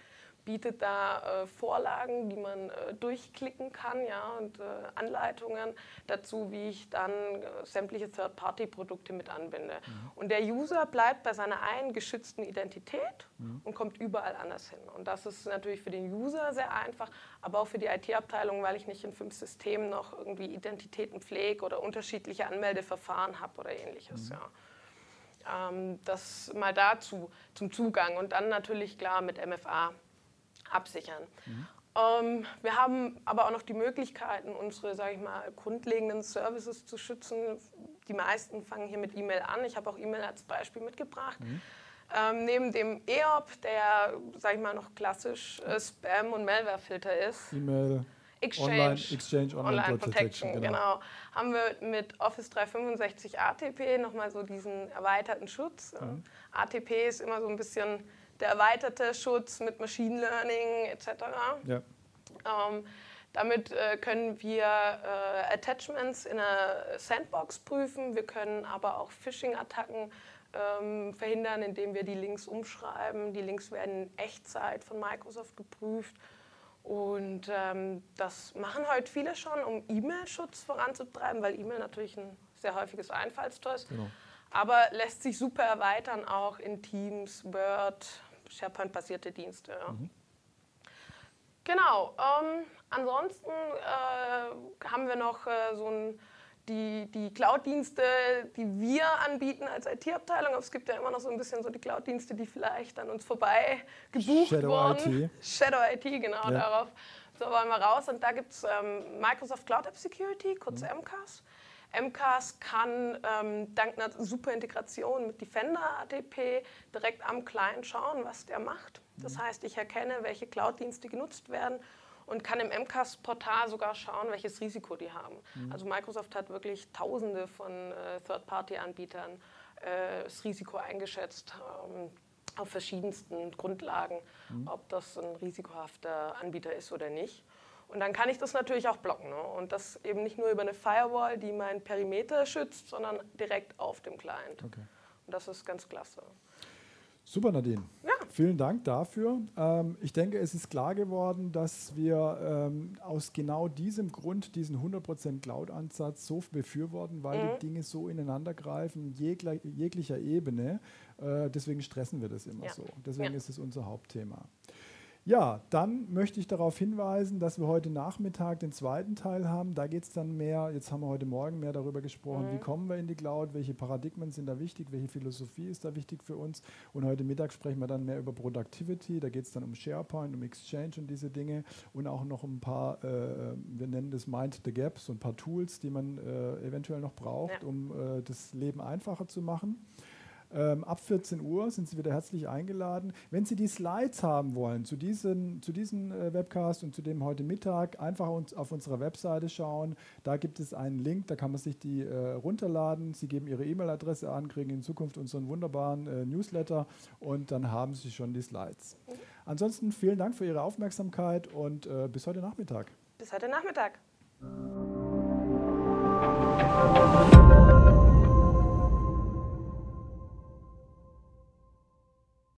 bietet da äh, Vorlagen, die man äh, durchklicken kann ja, und äh, Anleitungen dazu, wie ich dann äh, sämtliche Third-Party-Produkte mit anbinde. Mhm. Und der User bleibt bei seiner einen geschützten Identität mhm. und kommt überall anders hin. Und das ist natürlich für den User sehr einfach, aber auch für die IT-Abteilung, weil ich nicht in fünf Systemen noch irgendwie Identitäten pflege oder unterschiedliche Anmeldeverfahren habe oder ähnliches. Mhm. Ja. Ähm, das mal dazu zum Zugang und dann natürlich klar mit MFA absichern. Mhm. Ähm, wir haben aber auch noch die Möglichkeiten, unsere, sage ich mal, grundlegenden Services zu schützen. Die meisten fangen hier mit E-Mail an. Ich habe auch E-Mail als Beispiel mitgebracht. Mhm. Ähm, neben dem EOP, der, sage ich mal, noch klassisch äh, Spam- und Malware-Filter ist. E-Mail. Exchange, Online, Exchange Online, Online Protection, genau. genau. Haben wir mit Office 365 ATP nochmal so diesen erweiterten Schutz. Mhm. ATP ist immer so ein bisschen der erweiterte Schutz mit Machine Learning etc. Ja. Ähm, Damit äh, können wir äh, Attachments in einer Sandbox prüfen. Wir können aber auch Phishing-Attacken ähm, verhindern, indem wir die Links umschreiben. Die Links werden in Echtzeit von Microsoft geprüft. Und ähm, das machen heute viele schon, um E-Mail-Schutz voranzutreiben, weil E-Mail natürlich ein sehr häufiges Einfallstor ist. Genau. Aber lässt sich super erweitern, auch in Teams, Word, SharePoint-basierte Dienste. Ja. Mhm. Genau. Ähm, ansonsten äh, haben wir noch äh, so ein die, die Cloud-Dienste, die wir anbieten als IT-Abteilung. Aber es gibt ja immer noch so ein bisschen so die Cloud-Dienste, die vielleicht an uns vorbei gebucht Shadow wurden. IT. Shadow IT, genau, ja. darauf. So wollen wir raus. Und da gibt es ähm, Microsoft Cloud App Security, kurz mhm. MCAS. MCAS kann ähm, dank einer super Integration mit Defender ATP direkt am Client schauen, was der macht. Das mhm. heißt, ich erkenne, welche Cloud-Dienste genutzt werden und kann im MCAS-Portal sogar schauen, welches Risiko die haben. Mhm. Also Microsoft hat wirklich Tausende von äh, Third-Party-Anbietern äh, das Risiko eingeschätzt. Ähm, auf verschiedensten Grundlagen, mhm. ob das ein risikohafter Anbieter ist oder nicht. Und dann kann ich das natürlich auch blocken. Ne? Und das eben nicht nur über eine Firewall, die mein Perimeter schützt, sondern direkt auf dem Client. Okay. Und das ist ganz klasse. Super, Nadine. Ja. Vielen Dank dafür. Ähm, ich denke, es ist klar geworden, dass wir ähm, aus genau diesem Grund diesen 100% Cloud-Ansatz so befürworten, weil mhm. die Dinge so ineinander greifen, jeglicher Ebene. Äh, deswegen stressen wir das immer ja. so. Deswegen ja. ist es unser Hauptthema. Ja, dann möchte ich darauf hinweisen, dass wir heute Nachmittag den zweiten Teil haben. Da geht es dann mehr, jetzt haben wir heute Morgen mehr darüber gesprochen, mhm. wie kommen wir in die Cloud, welche Paradigmen sind da wichtig, welche Philosophie ist da wichtig für uns. Und heute Mittag sprechen wir dann mehr über Productivity. Da geht es dann um SharePoint, um Exchange und diese Dinge und auch noch ein paar, äh, wir nennen das Mind the Gaps, so ein paar Tools, die man äh, eventuell noch braucht, ja. um äh, das Leben einfacher zu machen. Ähm, ab 14 Uhr sind Sie wieder herzlich eingeladen. Wenn Sie die Slides haben wollen zu diesen, zu diesen äh, Webcast und zu dem heute Mittag, einfach uns auf unserer Webseite schauen. Da gibt es einen Link, da kann man sich die äh, runterladen. Sie geben Ihre E-Mail-Adresse an, kriegen in Zukunft unseren wunderbaren äh, Newsletter und dann haben Sie schon die Slides. Mhm. Ansonsten vielen Dank für Ihre Aufmerksamkeit und äh, bis heute Nachmittag. Bis heute Nachmittag.